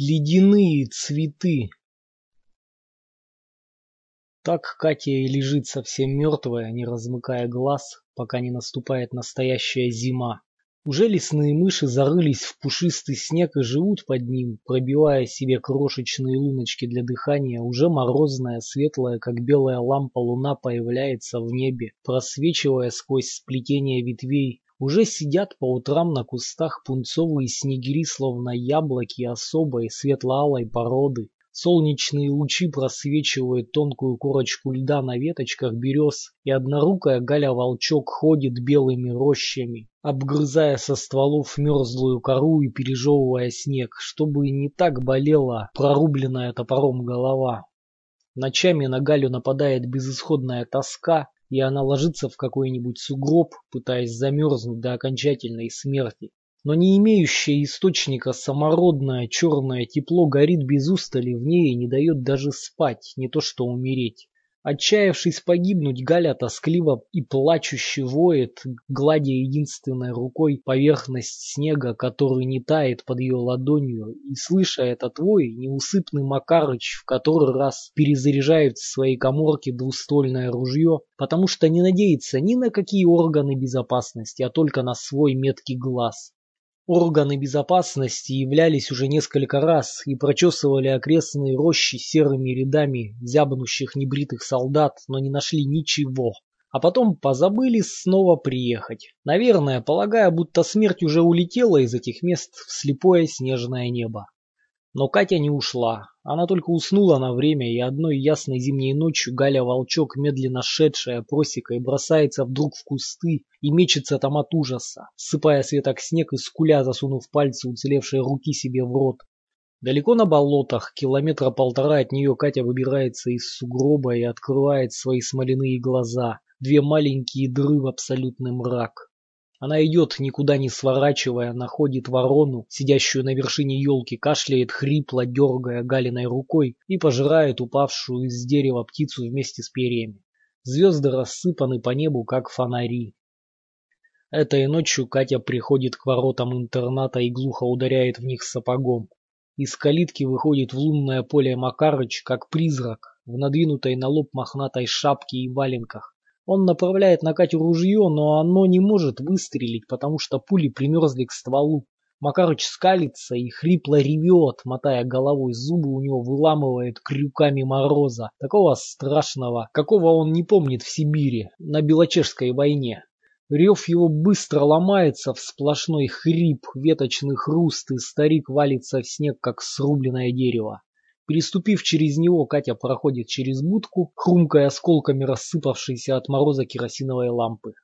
Ледяные цветы. Так Катя и лежит совсем мертвая, не размыкая глаз, пока не наступает настоящая зима. Уже лесные мыши зарылись в пушистый снег и живут под ним, пробивая себе крошечные луночки для дыхания. Уже морозная, светлая, как белая лампа луна появляется в небе, просвечивая сквозь сплетение ветвей, уже сидят по утрам на кустах пунцовые снегири, словно яблоки особой светло-алой породы. Солнечные лучи просвечивают тонкую корочку льда на веточках берез, и однорукая Галя-волчок ходит белыми рощами, обгрызая со стволов мерзлую кору и пережевывая снег, чтобы не так болела прорубленная топором голова. Ночами на Галю нападает безысходная тоска, и она ложится в какой-нибудь сугроб, пытаясь замерзнуть до окончательной смерти. Но не имеющее источника самородное черное тепло горит без устали в ней и не дает даже спать, не то что умереть. Отчаявшись погибнуть, Галя тоскливо и плачуще воет, гладя единственной рукой поверхность снега, который не тает под ее ладонью, и, слыша этот вой, неусыпный Макарыч в который раз перезаряжает в своей коморке двуствольное ружье, потому что не надеется ни на какие органы безопасности, а только на свой меткий глаз. Органы безопасности являлись уже несколько раз и прочесывали окрестные рощи серыми рядами зябнущих небритых солдат, но не нашли ничего. А потом позабыли снова приехать. Наверное, полагая, будто смерть уже улетела из этих мест в слепое снежное небо. Но Катя не ушла. Она только уснула на время, и одной ясной зимней ночью Галя-волчок, медленно шедшая просекой, бросается вдруг в кусты и мечется там от ужаса, сыпая светок снег и скуля, засунув пальцы уцелевшей руки себе в рот. Далеко на болотах, километра полтора от нее Катя выбирается из сугроба и открывает свои смоляные глаза, две маленькие дыры в абсолютный мрак. Она идет, никуда не сворачивая, находит ворону, сидящую на вершине елки, кашляет хрипло, дергая галиной рукой и пожирает упавшую из дерева птицу вместе с перьями. Звезды рассыпаны по небу, как фонари. Этой ночью Катя приходит к воротам интерната и глухо ударяет в них сапогом. Из калитки выходит в лунное поле Макарыч, как призрак, в надвинутой на лоб мохнатой шапке и валенках. Он направляет на Катю ружье, но оно не может выстрелить, потому что пули примерзли к стволу. Макарыч скалится и хрипло ревет, мотая головой, зубы у него выламывает крюками мороза, такого страшного, какого он не помнит в Сибири, на Белочешской войне. Рев его быстро ломается в сплошной хрип, веточный хруст, и старик валится в снег, как срубленное дерево. Переступив через него, Катя проходит через будку, хрумкая осколками рассыпавшейся от мороза керосиновой лампы.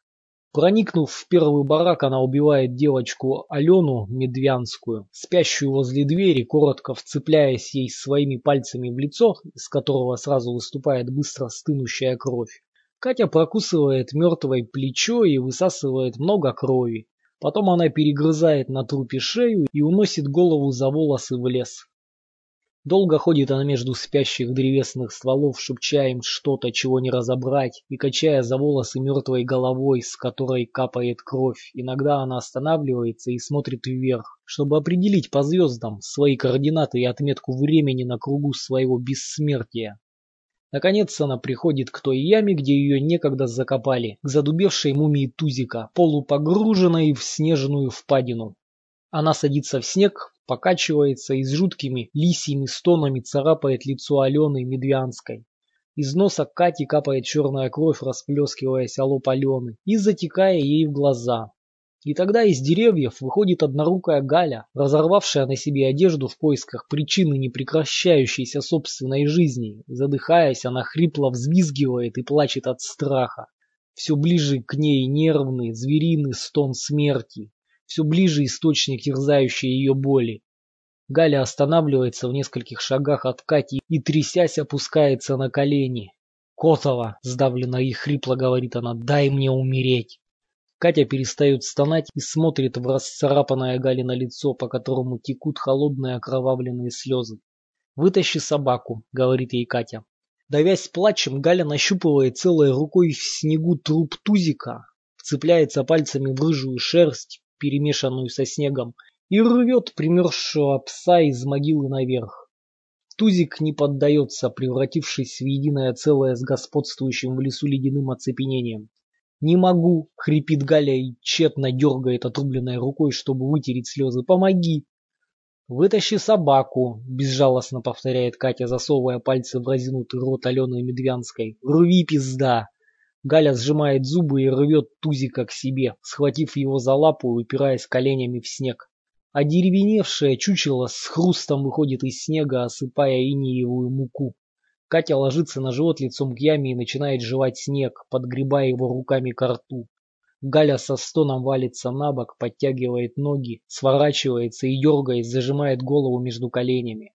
Проникнув в первый барак, она убивает девочку Алену Медвянскую, спящую возле двери, коротко вцепляясь ей своими пальцами в лицо, из которого сразу выступает быстро стынущая кровь. Катя прокусывает мертвое плечо и высасывает много крови. Потом она перегрызает на трупе шею и уносит голову за волосы в лес. Долго ходит она между спящих древесных стволов, шепча им что-то, чего не разобрать, и качая за волосы мертвой головой, с которой капает кровь. Иногда она останавливается и смотрит вверх, чтобы определить по звездам свои координаты и отметку времени на кругу своего бессмертия. Наконец она приходит к той яме, где ее некогда закопали, к задубевшей мумии Тузика, полупогруженной в снежную впадину. Она садится в снег, покачивается и с жуткими лисьими стонами царапает лицо Алены Медвянской. Из носа Кати капает черная кровь, расплескиваясь о лоб Алены и затекая ей в глаза. И тогда из деревьев выходит однорукая Галя, разорвавшая на себе одежду в поисках причины непрекращающейся собственной жизни. Задыхаясь, она хрипло взвизгивает и плачет от страха. Все ближе к ней нервный, звериный стон смерти, все ближе источник терзающей ее боли. Галя останавливается в нескольких шагах от Кати и, трясясь, опускается на колени. «Котова!» — сдавленно и хрипло говорит она. «Дай мне умереть!» Катя перестает стонать и смотрит в расцарапанное Галина лицо, по которому текут холодные окровавленные слезы. «Вытащи собаку», — говорит ей Катя. Давясь плачем, Галя нащупывает целой рукой в снегу труп тузика, вцепляется пальцами в рыжую шерсть, перемешанную со снегом, и рвет примерзшего пса из могилы наверх. Тузик не поддается, превратившись в единое целое с господствующим в лесу ледяным оцепенением. «Не могу!» — хрипит Галя и тщетно дергает отрубленной рукой, чтобы вытереть слезы. «Помоги!» «Вытащи собаку!» — безжалостно повторяет Катя, засовывая пальцы в разинутый рот Алены Медвянской. «Рви, пизда!» Галя сжимает зубы и рвет Тузика к себе, схватив его за лапу и упираясь коленями в снег. Одеревеневшее чучело с хрустом выходит из снега, осыпая инеевую муку. Катя ложится на живот лицом к яме и начинает жевать снег, подгребая его руками к рту. Галя со стоном валится на бок, подтягивает ноги, сворачивается и, дергаясь, зажимает голову между коленями.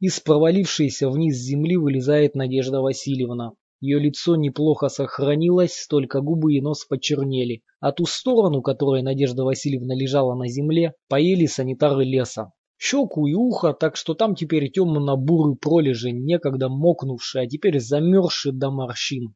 Из провалившейся вниз земли вылезает Надежда Васильевна. Ее лицо неплохо сохранилось, только губы и нос почернели. А ту сторону, которой Надежда Васильевна лежала на земле, поели санитары леса. Щеку и ухо, так что там теперь темно-бурый пролежень, некогда мокнувший, а теперь замерзший до морщин.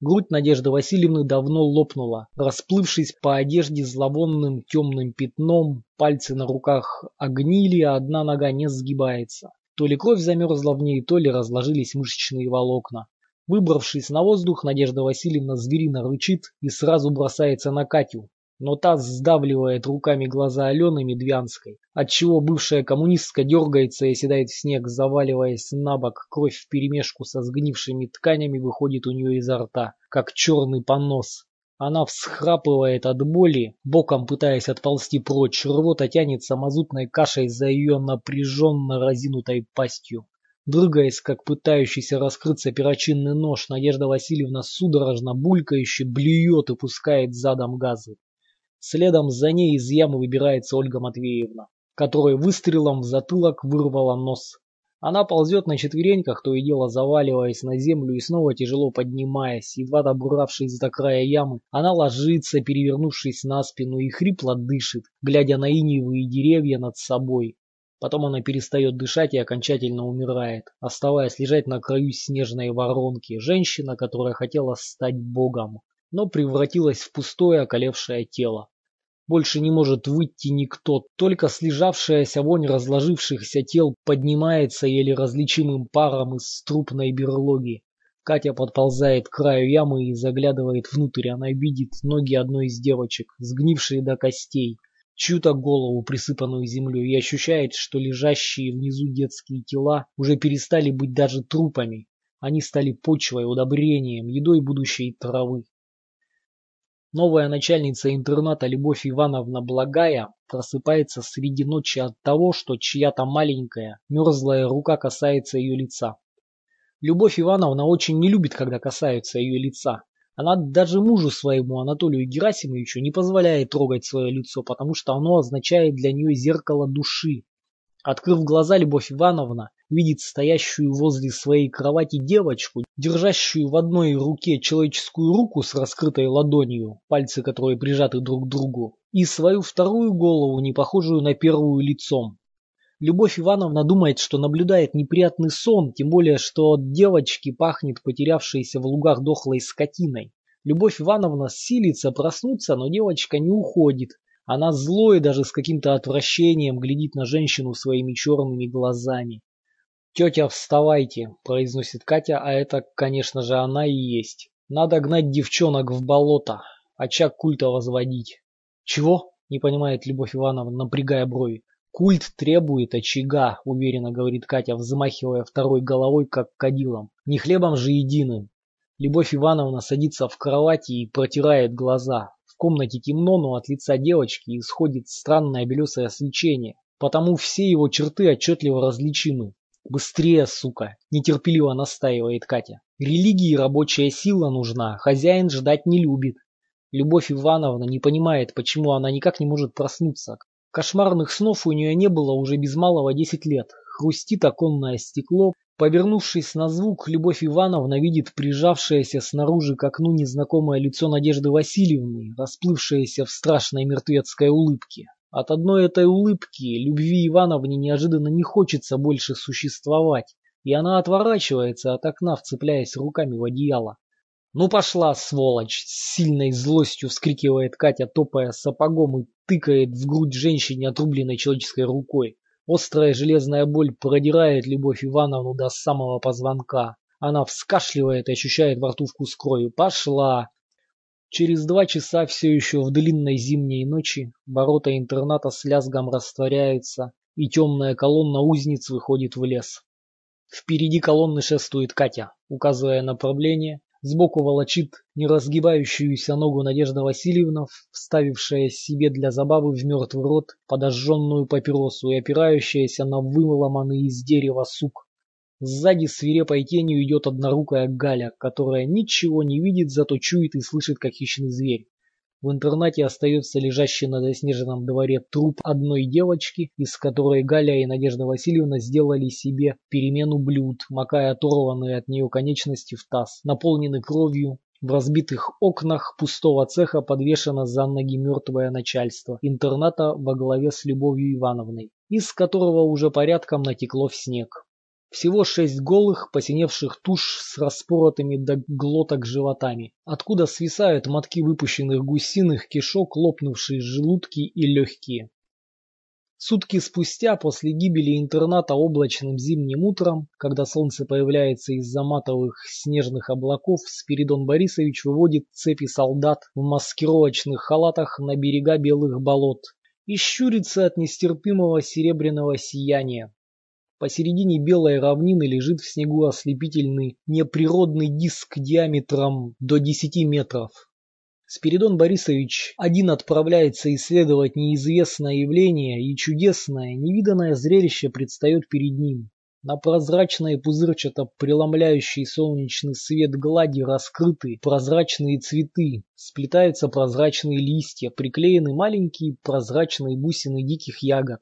Грудь Надежды Васильевны давно лопнула, расплывшись по одежде зловонным темным пятном, пальцы на руках огнили, а одна нога не сгибается. То ли кровь замерзла в ней, то ли разложились мышечные волокна. Выбравшись на воздух, Надежда Васильевна зверино рычит и сразу бросается на Катю, но та сдавливает руками глаза Алены Медвянской, отчего бывшая коммунистка дергается и седает в снег, заваливаясь на бок. Кровь вперемешку со сгнившими тканями выходит у нее изо рта, как черный понос. Она всхрапывает от боли, боком пытаясь отползти прочь, рвота тянется мазутной кашей за ее напряженно разинутой пастью. Дрыгаясь, как пытающийся раскрыться перочинный нож, Надежда Васильевна судорожно булькающе блюет и пускает задом газы. Следом за ней из ямы выбирается Ольга Матвеевна, которая выстрелом в затылок вырвала нос. Она ползет на четвереньках, то и дело заваливаясь на землю и снова тяжело поднимаясь. Едва добравшись до края ямы, она ложится, перевернувшись на спину, и хрипло дышит, глядя на инеевые деревья над собой. Потом она перестает дышать и окончательно умирает, оставаясь лежать на краю снежной воронки. Женщина, которая хотела стать богом но превратилась в пустое околевшее тело. Больше не может выйти никто, только слежавшаяся вонь разложившихся тел поднимается еле различимым паром из трупной берлоги. Катя подползает к краю ямы и заглядывает внутрь. Она видит ноги одной из девочек, сгнившие до костей, чью-то голову, присыпанную землей, и ощущает, что лежащие внизу детские тела уже перестали быть даже трупами. Они стали почвой, удобрением, едой будущей травы. Новая начальница интерната Любовь Ивановна Благая просыпается среди ночи от того, что чья-то маленькая, мерзлая рука касается ее лица. Любовь Ивановна очень не любит, когда касаются ее лица. Она даже мужу своему, Анатолию Герасимовичу, не позволяет трогать свое лицо, потому что оно означает для нее зеркало души. Открыв глаза, Любовь Ивановна видит стоящую возле своей кровати девочку, держащую в одной руке человеческую руку с раскрытой ладонью, пальцы которой прижаты друг к другу, и свою вторую голову, не похожую на первую лицом. Любовь Ивановна думает, что наблюдает неприятный сон, тем более, что от девочки пахнет потерявшейся в лугах дохлой скотиной. Любовь Ивановна силится проснуться, но девочка не уходит. Она злой даже с каким-то отвращением глядит на женщину своими черными глазами. «Тетя, вставайте!» – произносит Катя, а это, конечно же, она и есть. «Надо гнать девчонок в болото, очаг культа возводить». «Чего?» – не понимает Любовь Ивановна, напрягая брови. «Культ требует очага», – уверенно говорит Катя, взмахивая второй головой, как кадилом. «Не хлебом же единым». Любовь Ивановна садится в кровати и протирает глаза. В комнате темно, но от лица девочки исходит странное белесое свечение, потому все его черты отчетливо различимы. «Быстрее, сука!» – нетерпеливо настаивает Катя. «Религии рабочая сила нужна, хозяин ждать не любит». Любовь Ивановна не понимает, почему она никак не может проснуться. Кошмарных снов у нее не было уже без малого десять лет. Хрустит оконное стекло. Повернувшись на звук, Любовь Ивановна видит прижавшееся снаружи к окну незнакомое лицо Надежды Васильевны, расплывшееся в страшной мертвецкой улыбке. От одной этой улыбки любви Ивановне неожиданно не хочется больше существовать, и она отворачивается от окна, вцепляясь руками в одеяло. «Ну пошла, сволочь!» — с сильной злостью вскрикивает Катя, топая сапогом и тыкает в грудь женщине отрубленной человеческой рукой. Острая железная боль продирает Любовь Ивановну до самого позвонка. Она вскашливает и ощущает во рту вкус крови. «Пошла!» Через два часа все еще в длинной зимней ночи ворота интерната с лязгом растворяются, и темная колонна узниц выходит в лес. Впереди колонны шествует Катя, указывая направление, Сбоку волочит неразгибающуюся ногу Надежда Васильевна, вставившая себе для забавы в мертвый рот подожженную папиросу и опирающаяся на выломанный из дерева сук. Сзади свирепой тенью идет однорукая Галя, которая ничего не видит, зато чует и слышит, как хищный зверь. В интернате остается лежащий на заснеженном дворе труп одной девочки, из которой Галя и Надежда Васильевна сделали себе перемену блюд, макая оторванные от нее конечности в таз, наполненный кровью. В разбитых окнах пустого цеха подвешено за ноги мертвое начальство интерната во главе с Любовью Ивановной, из которого уже порядком натекло в снег. Всего шесть голых, посиневших туш с распоротыми до глоток животами, откуда свисают мотки выпущенных гусиных кишок, лопнувшие желудки и легкие. Сутки спустя, после гибели интерната облачным зимним утром, когда солнце появляется из-за матовых снежных облаков, Спиридон Борисович выводит цепи солдат в маскировочных халатах на берега белых болот и щурится от нестерпимого серебряного сияния, Посередине белой равнины лежит в снегу ослепительный неприродный диск диаметром до 10 метров. Спиридон Борисович один отправляется исследовать неизвестное явление, и чудесное, невиданное зрелище предстает перед ним. На прозрачной пузырчато преломляющий солнечный свет глади раскрыты прозрачные цветы, сплетаются прозрачные листья, приклеены маленькие прозрачные бусины диких ягод.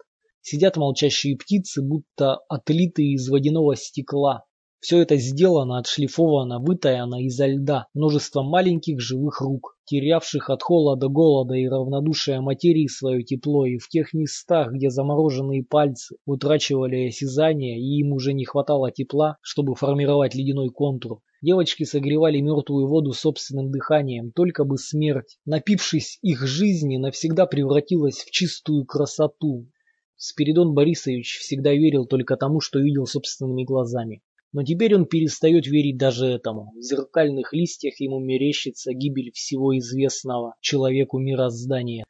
Сидят молчащие птицы, будто отлитые из водяного стекла. Все это сделано, отшлифовано, вытаяно изо льда множеством маленьких живых рук, терявших от холода, голода и равнодушия материи свое тепло, и в тех местах, где замороженные пальцы утрачивали осязание, и им уже не хватало тепла, чтобы формировать ледяной контур, Девочки согревали мертвую воду собственным дыханием, только бы смерть, напившись их жизни, навсегда превратилась в чистую красоту, Спиридон Борисович всегда верил только тому, что видел собственными глазами. Но теперь он перестает верить даже этому. В зеркальных листьях ему мерещится гибель всего известного человеку мироздания.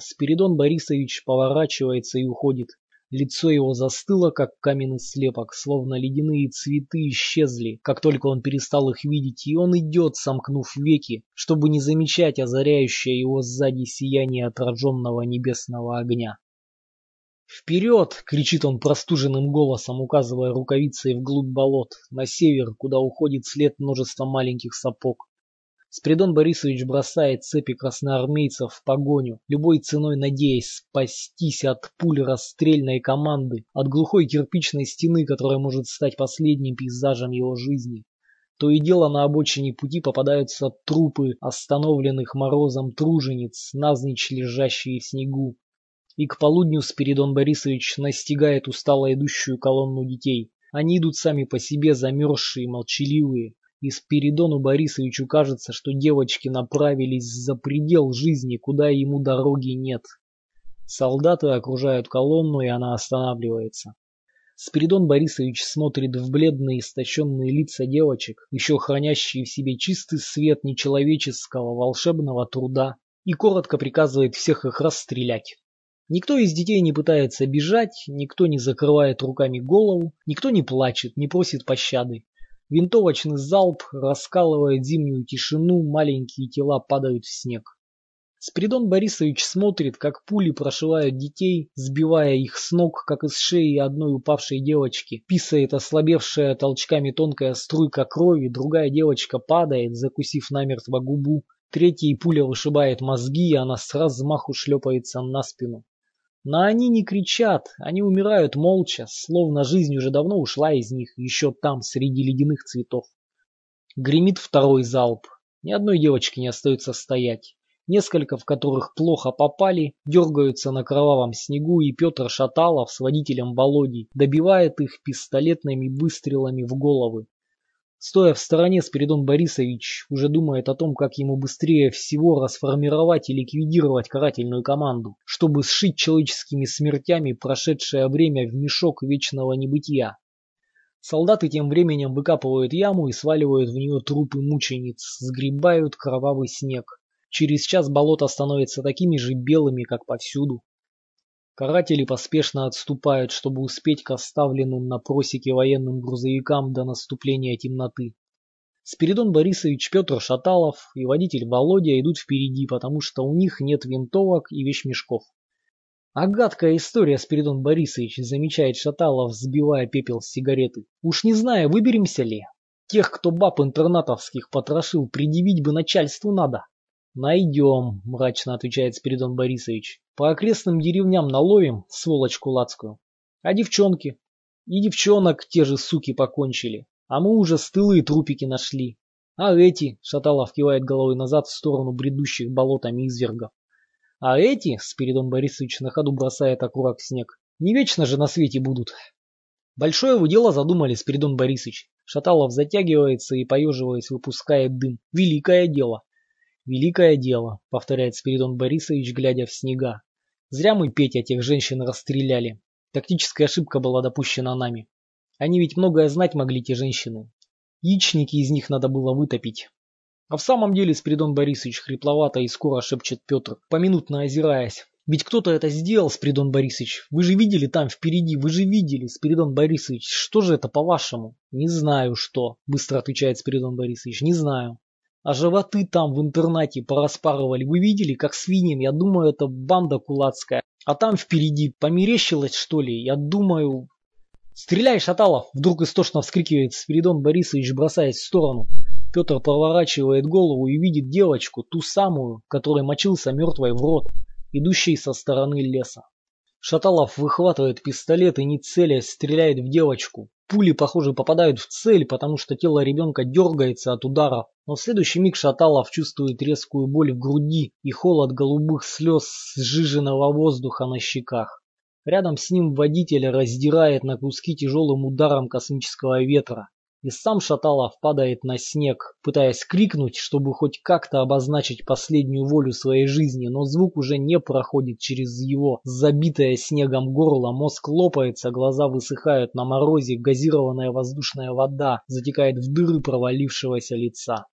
Спиридон Борисович поворачивается и уходит. Лицо его застыло, как каменный слепок, словно ледяные цветы исчезли, как только он перестал их видеть, и он идет, сомкнув веки, чтобы не замечать озаряющее его сзади сияние отраженного небесного огня. «Вперед!» — кричит он простуженным голосом, указывая рукавицей вглубь болот, на север, куда уходит след множества маленьких сапог. Спридон Борисович бросает цепи красноармейцев в погоню, любой ценой надеясь спастись от пуль расстрельной команды, от глухой кирпичной стены, которая может стать последним пейзажем его жизни. То и дело на обочине пути попадаются трупы остановленных морозом тружениц, навзничь лежащие в снегу, и к полудню Спиридон Борисович настигает устало идущую колонну детей. Они идут сами по себе, замерзшие, молчаливые. И Спиридону Борисовичу кажется, что девочки направились за предел жизни, куда ему дороги нет. Солдаты окружают колонну, и она останавливается. Спиридон Борисович смотрит в бледные истощенные лица девочек, еще хранящие в себе чистый свет нечеловеческого волшебного труда, и коротко приказывает всех их расстрелять. Никто из детей не пытается бежать, никто не закрывает руками голову, никто не плачет, не просит пощады. Винтовочный залп раскалывает зимнюю тишину, маленькие тела падают в снег. Спиридон Борисович смотрит, как пули прошивают детей, сбивая их с ног, как из шеи одной упавшей девочки. Писает ослабевшая толчками тонкая струйка крови, другая девочка падает, закусив намертво губу. Третья пуля вышибает мозги, и она с размаху шлепается на спину. Но они не кричат, они умирают молча, словно жизнь уже давно ушла из них, еще там, среди ледяных цветов. Гремит второй залп. Ни одной девочки не остается стоять. Несколько, в которых плохо попали, дергаются на кровавом снегу, и Петр Шаталов с водителем Володей добивает их пистолетными выстрелами в головы. Стоя в стороне, Спиридон Борисович уже думает о том, как ему быстрее всего расформировать и ликвидировать карательную команду, чтобы сшить человеческими смертями прошедшее время в мешок вечного небытия. Солдаты тем временем выкапывают яму и сваливают в нее трупы мучениц, сгребают кровавый снег. Через час болота становятся такими же белыми, как повсюду. Каратели поспешно отступают, чтобы успеть к оставленным на просеке военным грузовикам до наступления темноты. Спиридон Борисович, Петр Шаталов и водитель Володя идут впереди, потому что у них нет винтовок и вещмешков. А гадкая история, Спиридон Борисович, замечает Шаталов, сбивая пепел с сигареты. Уж не знаю, выберемся ли. Тех, кто баб интернатовских потрошил, предъявить бы начальству надо. «Найдем», — мрачно отвечает Спиридон Борисович. «По окрестным деревням наловим, сволочь кулацкую. А девчонки? И девчонок те же суки покончили. А мы уже стылые трупики нашли. А эти?» — Шаталов кивает головой назад в сторону бредущих болотами извергов. «А эти?» — Спиридон Борисович на ходу бросает окурок в снег. «Не вечно же на свете будут». Большое вы дело задумали, Спиридон Борисович. Шаталов затягивается и, поеживаясь, выпускает дым. Великое дело. «Великое дело», — повторяет Спиридон Борисович, глядя в снега. «Зря мы, Петя, тех женщин расстреляли. Тактическая ошибка была допущена нами. Они ведь многое знать могли, те женщины. Яичники из них надо было вытопить». А в самом деле Спиридон Борисович хрипловато и скоро шепчет Петр, поминутно озираясь. Ведь кто-то это сделал, Спиридон Борисович. Вы же видели там впереди, вы же видели, Спиридон Борисович. Что же это по-вашему? Не знаю что, быстро отвечает Спиридон Борисович. Не знаю. А животы там в интернате пораспарывали. Вы видели, как свиньям? Я думаю, это банда кулацкая. А там впереди померещилось, что ли? Я думаю... «Стреляй, Шаталов!» Вдруг истошно вскрикивает Спиридон Борисович, бросаясь в сторону. Петр поворачивает голову и видит девочку, ту самую, которой мочился мертвой в рот, идущей со стороны леса. Шаталов выхватывает пистолет и не целясь стреляет в девочку. Пули, похоже, попадают в цель, потому что тело ребенка дергается от ударов. Но в следующий миг Шаталов чувствует резкую боль в груди и холод голубых слез сжиженного воздуха на щеках. Рядом с ним водитель раздирает на куски тяжелым ударом космического ветра. И сам Шаталов падает на снег, пытаясь крикнуть, чтобы хоть как-то обозначить последнюю волю своей жизни, но звук уже не проходит через его забитое снегом горло, мозг лопается, глаза высыхают на морозе, газированная воздушная вода затекает в дыры провалившегося лица.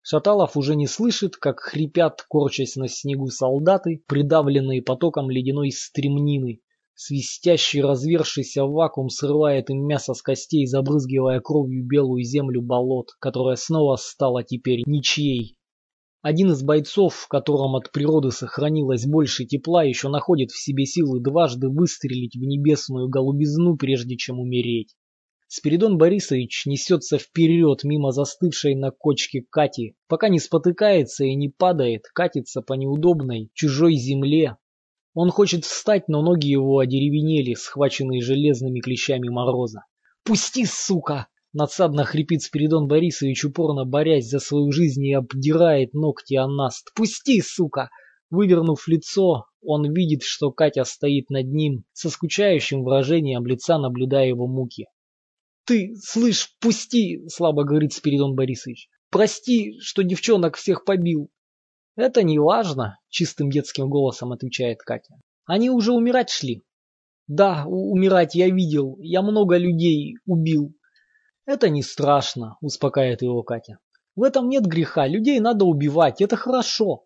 Шаталов уже не слышит, как хрипят, корчась на снегу солдаты, придавленные потоком ледяной стремнины, Свистящий развершийся вакуум срывает им мясо с костей, забрызгивая кровью белую землю болот, которая снова стала теперь ничьей. Один из бойцов, в котором от природы сохранилось больше тепла, еще находит в себе силы дважды выстрелить в небесную голубизну, прежде чем умереть. Спиридон Борисович несется вперед мимо застывшей на кочке Кати, пока не спотыкается и не падает, катится по неудобной чужой земле, он хочет встать, но ноги его одеревенели, схваченные железными клещами мороза. «Пусти, сука!» Надсадно хрипит Спиридон Борисович, упорно борясь за свою жизнь и обдирает ногти о наст. «Пусти, сука!» Вывернув лицо, он видит, что Катя стоит над ним, со скучающим выражением лица, наблюдая его муки. «Ты, слышь, пусти!» — слабо говорит Спиридон Борисович. «Прости, что девчонок всех побил. «Это не важно», — чистым детским голосом отвечает Катя. «Они уже умирать шли». «Да, умирать я видел. Я много людей убил». «Это не страшно», — успокаивает его Катя. «В этом нет греха. Людей надо убивать. Это хорошо».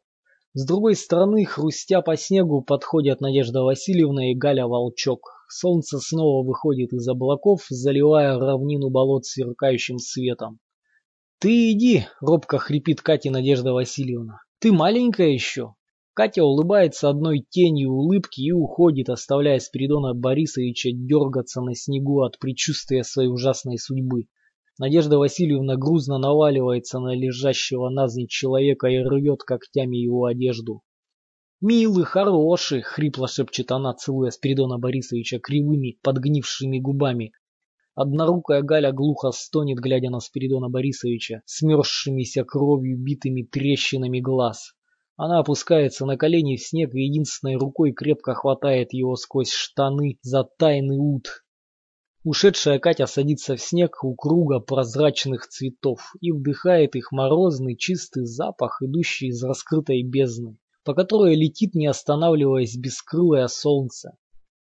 С другой стороны, хрустя по снегу, подходят Надежда Васильевна и Галя Волчок. Солнце снова выходит из облаков, заливая равнину болот сверкающим светом. «Ты иди!» — робко хрипит Катя Надежда Васильевна. Ты маленькая еще. Катя улыбается одной тенью улыбки и уходит, оставляя Спиридона Борисовича дергаться на снегу от предчувствия своей ужасной судьбы. Надежда Васильевна грузно наваливается на лежащего навзничь человека и рвет когтями его одежду. «Милый, хороший!» — хрипло шепчет она, целуя Спиридона Борисовича кривыми, подгнившими губами. Однорукая Галя глухо стонет, глядя на Спиридона Борисовича, смерзшимися кровью битыми трещинами глаз. Она опускается на колени в снег и единственной рукой крепко хватает его сквозь штаны за тайный ут. Ушедшая Катя садится в снег у круга прозрачных цветов и вдыхает их морозный чистый запах, идущий из раскрытой бездны, по которой летит, не останавливаясь, бескрылое солнце.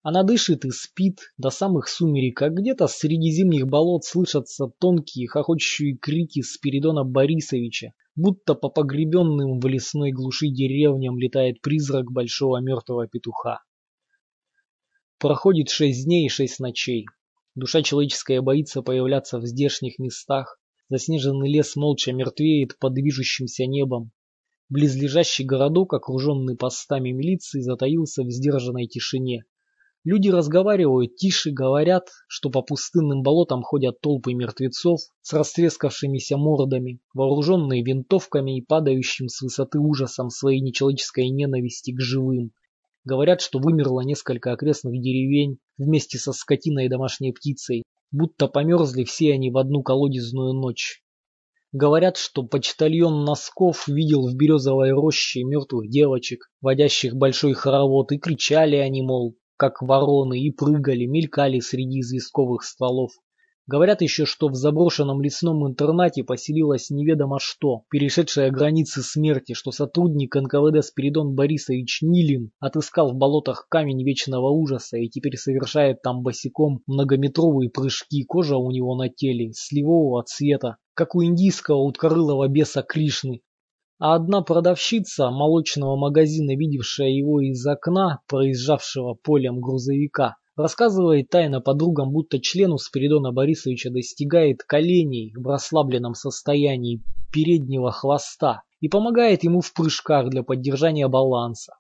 Она дышит и спит до самых сумерек, а где-то среди зимних болот слышатся тонкие хохочущие крики Спиридона Борисовича, будто по погребенным в лесной глуши деревням летает призрак большого мертвого петуха. Проходит шесть дней и шесть ночей. Душа человеческая боится появляться в здешних местах. Заснеженный лес молча мертвеет под движущимся небом. Близлежащий городок, окруженный постами милиции, затаился в сдержанной тишине. Люди разговаривают тише, говорят, что по пустынным болотам ходят толпы мертвецов с растрескавшимися мордами, вооруженные винтовками и падающим с высоты ужасом своей нечеловеческой ненависти к живым. Говорят, что вымерло несколько окрестных деревень вместе со скотиной и домашней птицей, будто померзли все они в одну колодезную ночь. Говорят, что почтальон Носков видел в березовой роще мертвых девочек, водящих большой хоровод, и кричали они, мол, как вороны, и прыгали, мелькали среди известковых стволов. Говорят еще, что в заброшенном лесном интернате поселилось неведомо что, перешедшее границы смерти, что сотрудник НКВД Спиридон Борисович Нилин отыскал в болотах камень вечного ужаса и теперь совершает там босиком многометровые прыжки, кожа у него на теле, сливового цвета, как у индийского уткорылого беса Кришны. А одна продавщица молочного магазина, видевшая его из окна, проезжавшего полем грузовика, Рассказывает тайно подругам, будто члену Спиридона Борисовича достигает коленей в расслабленном состоянии переднего хвоста и помогает ему в прыжках для поддержания баланса.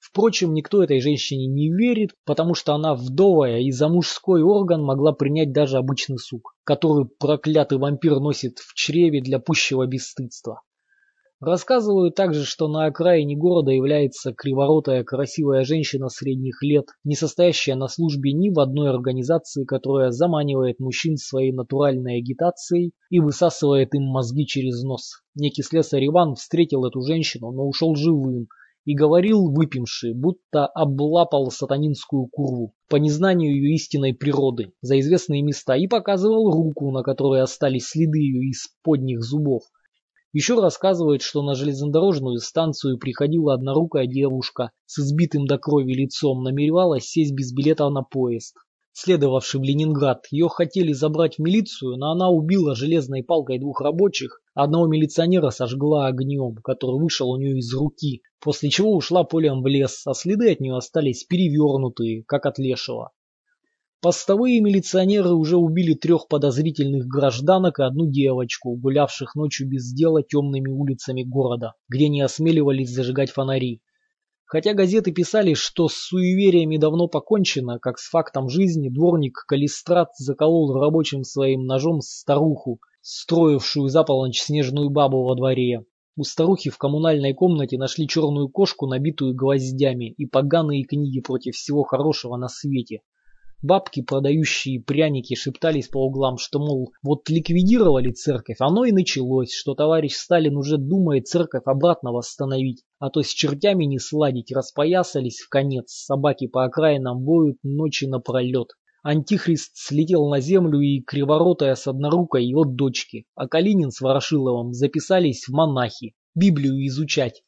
Впрочем, никто этой женщине не верит, потому что она вдовая и за мужской орган могла принять даже обычный сук, который проклятый вампир носит в чреве для пущего бесстыдства. Рассказывают также, что на окраине города является криворотая красивая женщина средних лет, не состоящая на службе ни в одной организации, которая заманивает мужчин своей натуральной агитацией и высасывает им мозги через нос. Некий слесарь Иван встретил эту женщину, но ушел живым, и говорил выпивший, будто облапал сатанинскую курву по незнанию ее истинной природы за известные места и показывал руку, на которой остались следы ее из подних зубов. Еще рассказывает, что на железнодорожную станцию приходила однорукая девушка с избитым до крови лицом, намеревалась сесть без билета на поезд. Следовавший в Ленинград, ее хотели забрать в милицию, но она убила железной палкой двух рабочих, одного милиционера сожгла огнем, который вышел у нее из руки, после чего ушла полем в лес, а следы от нее остались перевернутые, как от лешего. Постовые милиционеры уже убили трех подозрительных гражданок и одну девочку, гулявших ночью без дела темными улицами города, где не осмеливались зажигать фонари. Хотя газеты писали, что с суевериями давно покончено, как с фактом жизни, дворник Калистрат заколол рабочим своим ножом старуху, строившую за полночь снежную бабу во дворе. У старухи в коммунальной комнате нашли черную кошку, набитую гвоздями, и поганые книги против всего хорошего на свете. Бабки, продающие пряники, шептались по углам, что, мол, вот ликвидировали церковь, оно и началось, что товарищ Сталин уже думает церковь обратно восстановить, а то с чертями не сладить, распоясались в конец, собаки по окраинам воют ночи напролет. Антихрист слетел на землю и криворотая с однорукой его дочки, а Калинин с Ворошиловым записались в монахи, Библию изучать.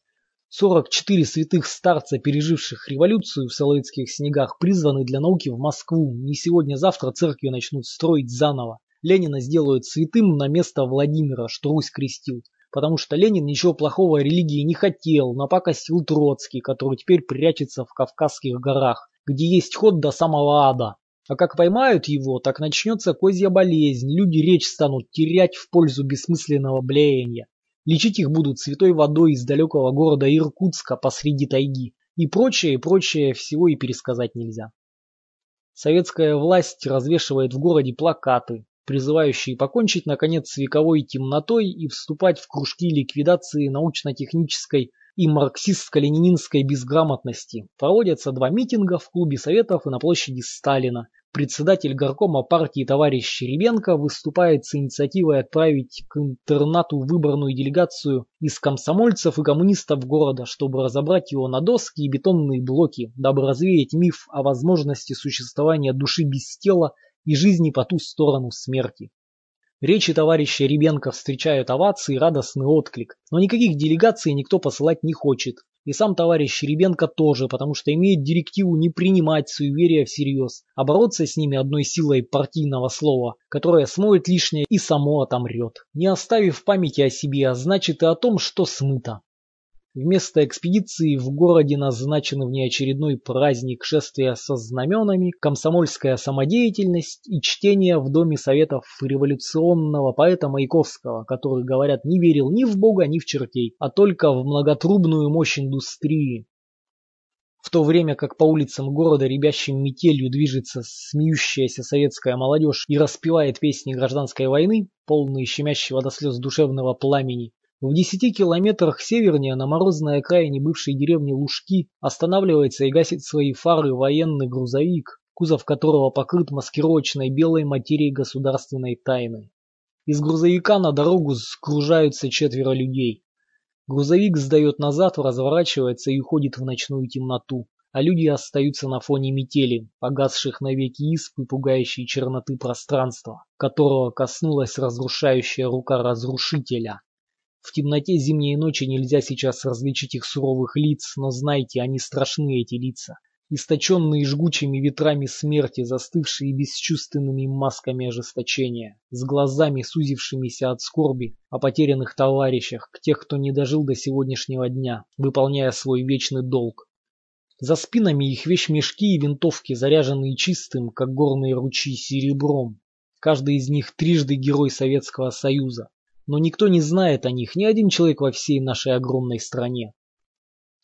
44 святых старца, переживших революцию в Соловецких снегах, призваны для науки в Москву. Не сегодня-завтра церкви начнут строить заново. Ленина сделают святым на место Владимира, что Русь крестил. Потому что Ленин ничего плохого религии не хотел, напакостил Троцкий, который теперь прячется в Кавказских горах, где есть ход до самого ада. А как поймают его, так начнется козья болезнь, люди речь станут терять в пользу бессмысленного блеяния. Лечить их будут святой водой из далекого города Иркутска посреди тайги. И прочее, и прочее всего и пересказать нельзя. Советская власть развешивает в городе плакаты, призывающие покончить наконец с вековой темнотой и вступать в кружки ликвидации научно-технической и марксистско-ленининской безграмотности. Проводятся два митинга в клубе Советов и на площади Сталина. Председатель горкома партии товарищ Щеребенко выступает с инициативой отправить к интернату выборную делегацию из комсомольцев и коммунистов города, чтобы разобрать его на доски и бетонные блоки, дабы развеять миф о возможности существования души без тела и жизни по ту сторону смерти. Речи товарища Ребенко встречают овации и радостный отклик, но никаких делегаций никто посылать не хочет. И сам товарищ Ребенко тоже, потому что имеет директиву не принимать суеверия всерьез, а бороться с ними одной силой партийного слова, которое смоет лишнее и само отомрет, не оставив памяти о себе, а значит и о том, что смыто. Вместо экспедиции в городе назначен внеочередной праздник шествия со знаменами, комсомольская самодеятельность и чтение в Доме Советов революционного поэта Маяковского, который, говорят, не верил ни в Бога, ни в чертей, а только в многотрубную мощь индустрии. В то время как по улицам города ребящим метелью движется смеющаяся советская молодежь и распевает песни гражданской войны, полные щемящего до слез душевного пламени, в десяти километрах севернее на морозной окраине бывшей деревни Лужки останавливается и гасит свои фары военный грузовик, кузов которого покрыт маскировочной белой материей государственной тайны. Из грузовика на дорогу скружаются четверо людей. Грузовик сдает назад, разворачивается и уходит в ночную темноту, а люди остаются на фоне метели, погасших навеки исп и пугающей черноты пространства, которого коснулась разрушающая рука разрушителя. В темноте зимней ночи нельзя сейчас различить их суровых лиц, но знайте, они страшны, эти лица. Источенные жгучими ветрами смерти, застывшие бесчувственными масками ожесточения, с глазами, сузившимися от скорби о потерянных товарищах, тех, кто не дожил до сегодняшнего дня, выполняя свой вечный долг. За спинами их вещмешки и винтовки, заряженные чистым, как горные ручьи, серебром. Каждый из них трижды герой Советского Союза, но никто не знает о них, ни один человек во всей нашей огромной стране.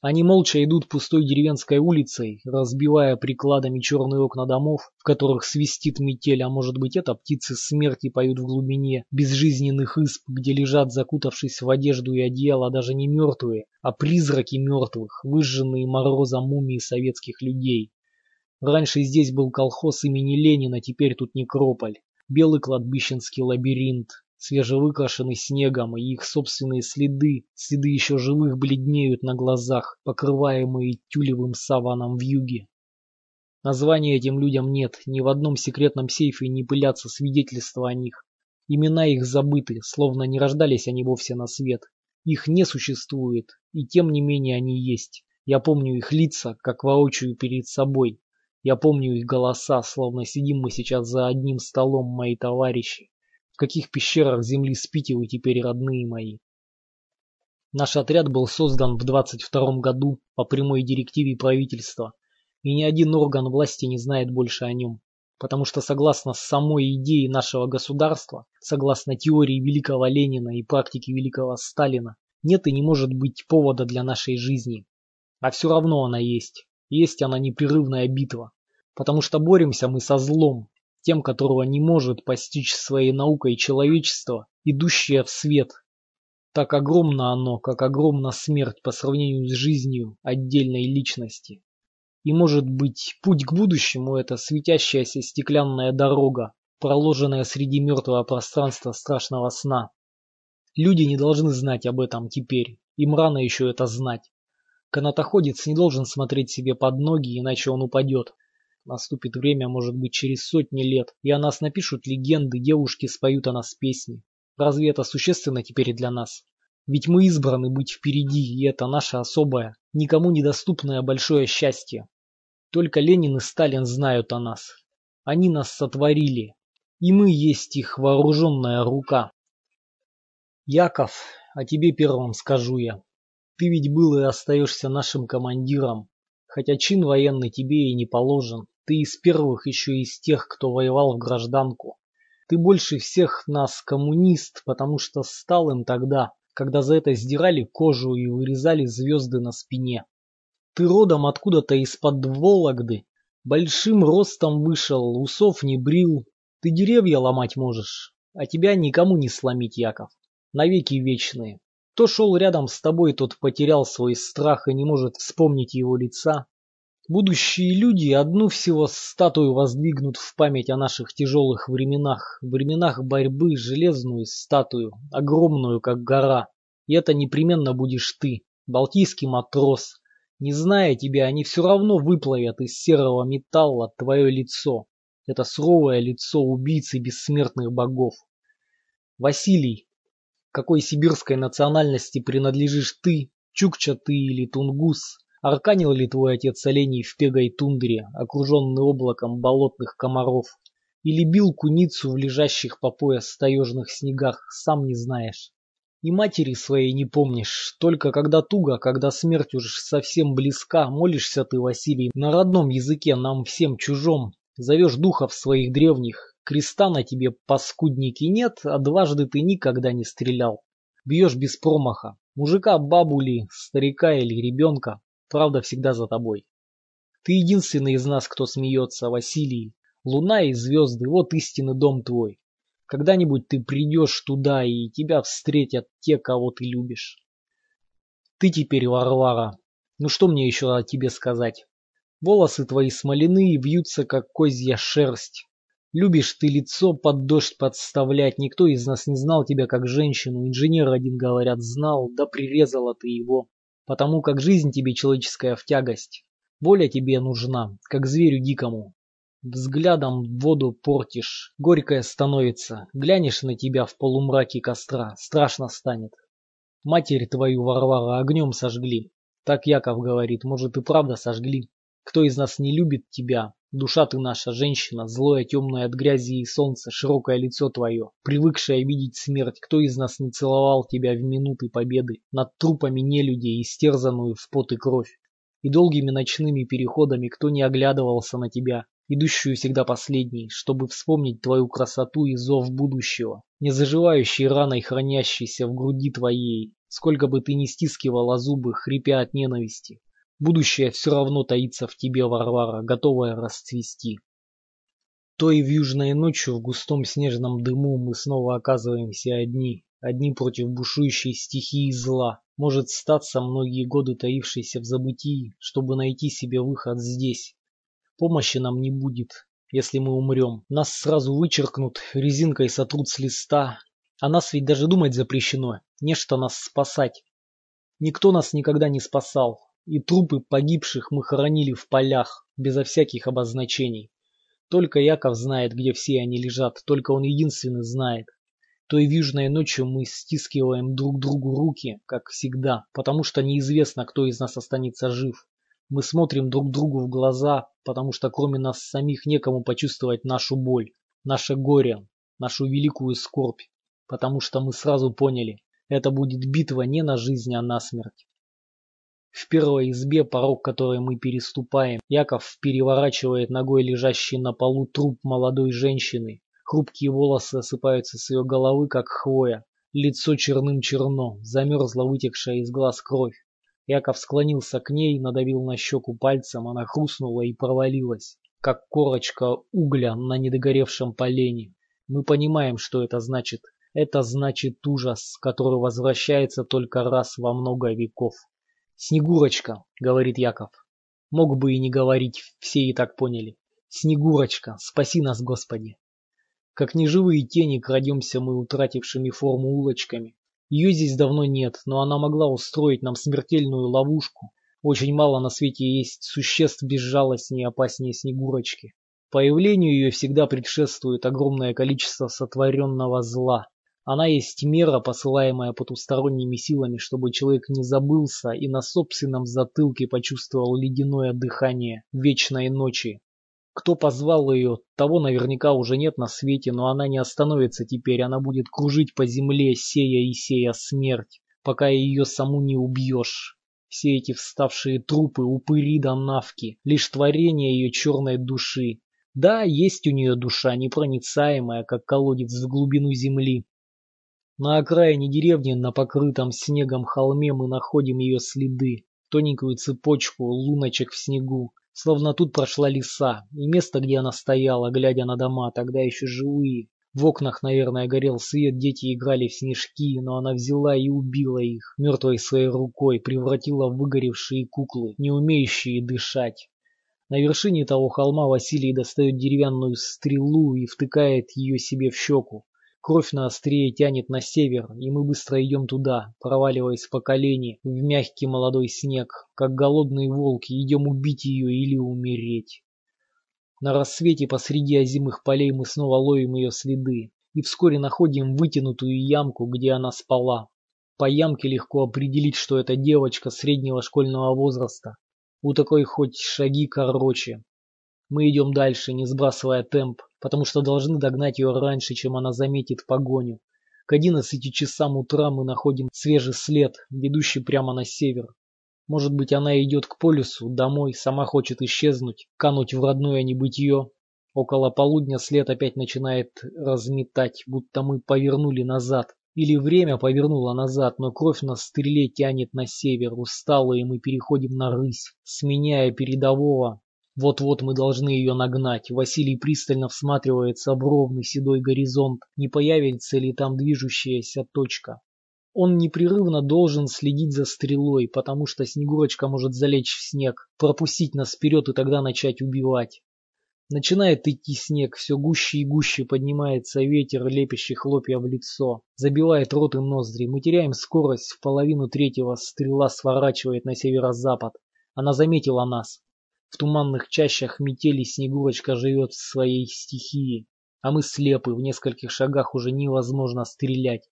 Они молча идут пустой деревенской улицей, разбивая прикладами черные окна домов, в которых свистит метель, а может быть это птицы смерти поют в глубине безжизненных исп, где лежат, закутавшись в одежду и одеяло, даже не мертвые, а призраки мертвых, выжженные морозом мумии советских людей. Раньше здесь был колхоз имени Ленина, теперь тут некрополь. Белый кладбищенский лабиринт, свежевыкрашены снегом, и их собственные следы, следы еще живых, бледнеют на глазах, покрываемые тюлевым саваном в юге. Названия этим людям нет, ни в одном секретном сейфе не пылятся свидетельства о них. Имена их забыты, словно не рождались они вовсе на свет. Их не существует, и тем не менее они есть. Я помню их лица, как воочию перед собой. Я помню их голоса, словно сидим мы сейчас за одним столом, мои товарищи. Каких пещерах земли спите вы теперь, родные мои? Наш отряд был создан в 22 году по прямой директиве правительства, и ни один орган власти не знает больше о нем, потому что согласно самой идее нашего государства, согласно теории великого Ленина и практике великого Сталина, нет и не может быть повода для нашей жизни. А все равно она есть. Есть она непрерывная битва. Потому что боремся мы со злом, тем, которого не может постичь своей наукой человечество, идущее в свет. Так огромно оно, как огромна смерть по сравнению с жизнью отдельной личности. И может быть, путь к будущему – это светящаяся стеклянная дорога, проложенная среди мертвого пространства страшного сна. Люди не должны знать об этом теперь, им рано еще это знать. Канатоходец не должен смотреть себе под ноги, иначе он упадет. Наступит время, может быть, через сотни лет, и о нас напишут легенды, девушки споют о нас песни. Разве это существенно теперь для нас? Ведь мы избраны быть впереди, и это наше особое, никому недоступное большое счастье. Только Ленин и Сталин знают о нас. Они нас сотворили, и мы есть их вооруженная рука. Яков, о тебе первым скажу я. Ты ведь был и остаешься нашим командиром, хотя чин военный тебе и не положен. Ты из первых еще из тех, кто воевал в гражданку. Ты больше всех нас коммунист, потому что стал им тогда, когда за это сдирали кожу и вырезали звезды на спине. Ты родом откуда-то из-под Вологды, большим ростом вышел, усов не брил. Ты деревья ломать можешь, а тебя никому не сломить, Яков. Навеки вечные. Кто шел рядом с тобой, тот потерял свой страх и не может вспомнить его лица. Будущие люди одну всего статую воздвигнут в память о наших тяжелых временах, временах борьбы, железную статую, огромную, как гора. И это непременно будешь ты, балтийский матрос. Не зная тебя, они все равно выплавят из серого металла твое лицо. Это суровое лицо убийцы бессмертных богов. Василий, какой сибирской национальности принадлежишь ты, чукча ты или тунгус? Арканил ли твой отец оленей в пегой тундре, окруженный облаком болотных комаров? Или бил куницу в лежащих по пояс таежных снегах, сам не знаешь? И матери своей не помнишь, только когда туго, когда смерть уж совсем близка, молишься ты, Василий, на родном языке, нам всем чужом, зовешь духов своих древних, креста на тебе, паскудники, нет, а дважды ты никогда не стрелял. Бьешь без промаха, мужика, бабули, старика или ребенка, правда всегда за тобой. Ты единственный из нас, кто смеется, Василий, луна и звезды, вот истинный дом твой. Когда-нибудь ты придешь туда, и тебя встретят те, кого ты любишь. Ты теперь Варвара. Ну что мне еще о тебе сказать? Волосы твои смоляные вьются, как козья шерсть. Любишь ты лицо под дождь подставлять. Никто из нас не знал тебя как женщину. Инженер один, говорят, знал, да прирезала ты его. Потому как жизнь тебе человеческая в тягость. Воля тебе нужна, как зверю дикому. Взглядом воду портишь, горькая становится, глянешь на тебя в полумраке костра, страшно станет. Матерь твою, Варвара, огнем сожгли. Так Яков говорит, может и правда сожгли. Кто из нас не любит тебя? Душа ты наша, женщина, злое, темное от грязи и солнца, широкое лицо твое, привыкшее видеть смерть. Кто из нас не целовал тебя в минуты победы, над трупами нелюдей, истерзанную в пот и кровь? И долгими ночными переходами кто не оглядывался на тебя, идущую всегда последней, чтобы вспомнить твою красоту и зов будущего, не заживающий раной, хранящийся в груди твоей, сколько бы ты ни стискивала зубы, хрипя от ненависти. Будущее все равно таится в тебе, Варвара, готовая расцвести. То и в южной ночью в густом снежном дыму мы снова оказываемся одни, одни против бушующей стихии зла, может статься многие годы таившейся в забытии, чтобы найти себе выход здесь, Помощи нам не будет, если мы умрем. Нас сразу вычеркнут, резинкой сотрут с листа. А нас ведь даже думать запрещено. Нечто нас спасать. Никто нас никогда не спасал. И трупы погибших мы хоронили в полях, безо всяких обозначений. Только Яков знает, где все они лежат, только он единственный знает. Той южной ночью мы стискиваем друг другу руки, как всегда, потому что неизвестно, кто из нас останется жив. Мы смотрим друг другу в глаза, потому что кроме нас самих некому почувствовать нашу боль, наше горе, нашу великую скорбь, потому что мы сразу поняли, это будет битва не на жизнь, а на смерть. В первой избе, порог которой мы переступаем, Яков переворачивает ногой лежащий на полу труп молодой женщины. Хрупкие волосы осыпаются с ее головы, как хвоя. Лицо черным черно, замерзла вытекшая из глаз кровь. Яков склонился к ней, надавил на щеку пальцем, она хрустнула и провалилась, как корочка угля на недогоревшем полене. Мы понимаем, что это значит. Это значит ужас, который возвращается только раз во много веков. «Снегурочка», — говорит Яков. Мог бы и не говорить, все и так поняли. «Снегурочка, спаси нас, Господи!» Как неживые тени крадемся мы утратившими форму улочками, ее здесь давно нет, но она могла устроить нам смертельную ловушку. Очень мало на свете есть существ безжалостнее и опаснее Снегурочки. Появлению ее всегда предшествует огромное количество сотворенного зла. Она есть мера, посылаемая потусторонними силами, чтобы человек не забылся и на собственном затылке почувствовал ледяное дыхание вечной ночи, кто позвал ее, того наверняка уже нет на свете, но она не остановится теперь, она будет кружить по земле, сея и сея смерть, пока ее саму не убьешь. Все эти вставшие трупы, упыри да навки, лишь творение ее черной души. Да, есть у нее душа, непроницаемая, как колодец в глубину земли. На окраине деревни, на покрытом снегом холме мы находим ее следы, тоненькую цепочку луночек в снегу, Словно тут прошла лиса, и место, где она стояла, глядя на дома, тогда еще живые. В окнах, наверное, горел свет, дети играли в снежки, но она взяла и убила их, мертвой своей рукой, превратила в выгоревшие куклы, не умеющие дышать. На вершине того холма Василий достает деревянную стрелу и втыкает ее себе в щеку. Кровь на острие тянет на север, и мы быстро идем туда, проваливаясь по колени в мягкий молодой снег, как голодные волки, идем убить ее или умереть. На рассвете посреди озимых полей мы снова ловим ее следы и вскоре находим вытянутую ямку, где она спала. По ямке легко определить, что это девочка среднего школьного возраста. У такой хоть шаги короче. Мы идем дальше, не сбрасывая темп, потому что должны догнать ее раньше, чем она заметит погоню. К одиннадцати часам утра мы находим свежий след, ведущий прямо на север. Может быть, она идет к полюсу, домой, сама хочет исчезнуть, кануть в родное небытие. Около полудня след опять начинает разметать, будто мы повернули назад. Или время повернуло назад, но кровь на стреле тянет на север, усталые мы переходим на рысь, сменяя передового. Вот-вот мы должны ее нагнать. Василий пристально всматривается в ровный седой горизонт, не появится ли там движущаяся точка. Он непрерывно должен следить за стрелой, потому что Снегурочка может залечь в снег, пропустить нас вперед и тогда начать убивать. Начинает идти снег, все гуще и гуще поднимается ветер, лепящий хлопья в лицо, забивает рот и ноздри. Мы теряем скорость, в половину третьего стрела сворачивает на северо-запад. Она заметила нас. В туманных чащах метели Снегурочка живет в своей стихии, а мы слепы, в нескольких шагах уже невозможно стрелять.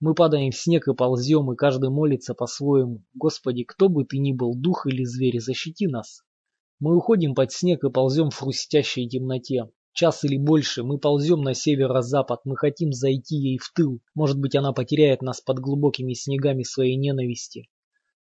Мы падаем в снег и ползем, и каждый молится по-своему. Господи, кто бы ты ни был, дух или зверь, защити нас. Мы уходим под снег и ползем в хрустящей темноте. Час или больше мы ползем на северо-запад, мы хотим зайти ей в тыл. Может быть, она потеряет нас под глубокими снегами своей ненависти.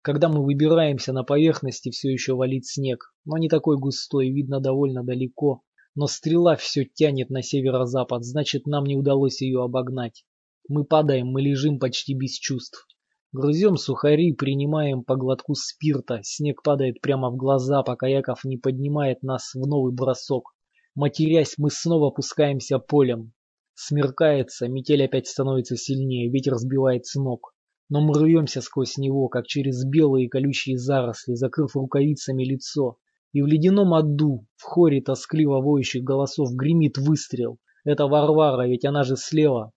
Когда мы выбираемся на поверхности, все еще валит снег, но не такой густой, видно довольно далеко. Но стрела все тянет на северо-запад, значит, нам не удалось ее обогнать. Мы падаем, мы лежим почти без чувств. Грузем сухари, принимаем по глотку спирта. Снег падает прямо в глаза, пока Яков не поднимает нас в новый бросок. Матерясь, мы снова опускаемся полем. Смеркается, метель опять становится сильнее, ветер сбивает с ног. Но мы рвемся сквозь него, как через белые колючие заросли, закрыв рукавицами лицо. И в ледяном аду, в хоре тоскливо воющих голосов, гремит выстрел. Это Варвара, ведь она же слева,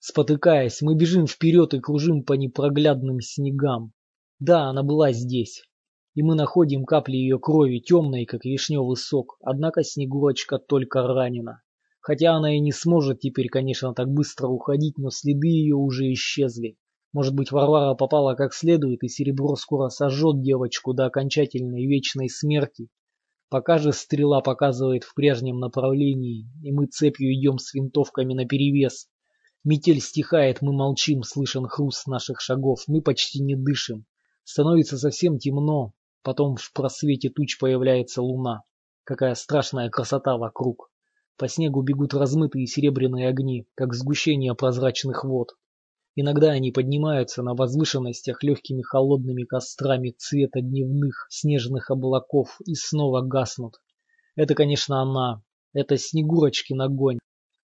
Спотыкаясь, мы бежим вперед и кружим по непроглядным снегам. Да, она была здесь. И мы находим капли ее крови, темной, как вишневый сок. Однако Снегурочка только ранена. Хотя она и не сможет теперь, конечно, так быстро уходить, но следы ее уже исчезли. Может быть, Варвара попала как следует, и серебро скоро сожжет девочку до окончательной вечной смерти. Пока же стрела показывает в прежнем направлении, и мы цепью идем с винтовками наперевес. Метель стихает, мы молчим, слышен хруст наших шагов, мы почти не дышим. Становится совсем темно, потом в просвете туч появляется луна. Какая страшная красота вокруг. По снегу бегут размытые серебряные огни, как сгущение прозрачных вод. Иногда они поднимаются на возвышенностях легкими холодными кострами цвета дневных снежных облаков и снова гаснут. Это, конечно, она. Это Снегурочкин огонь.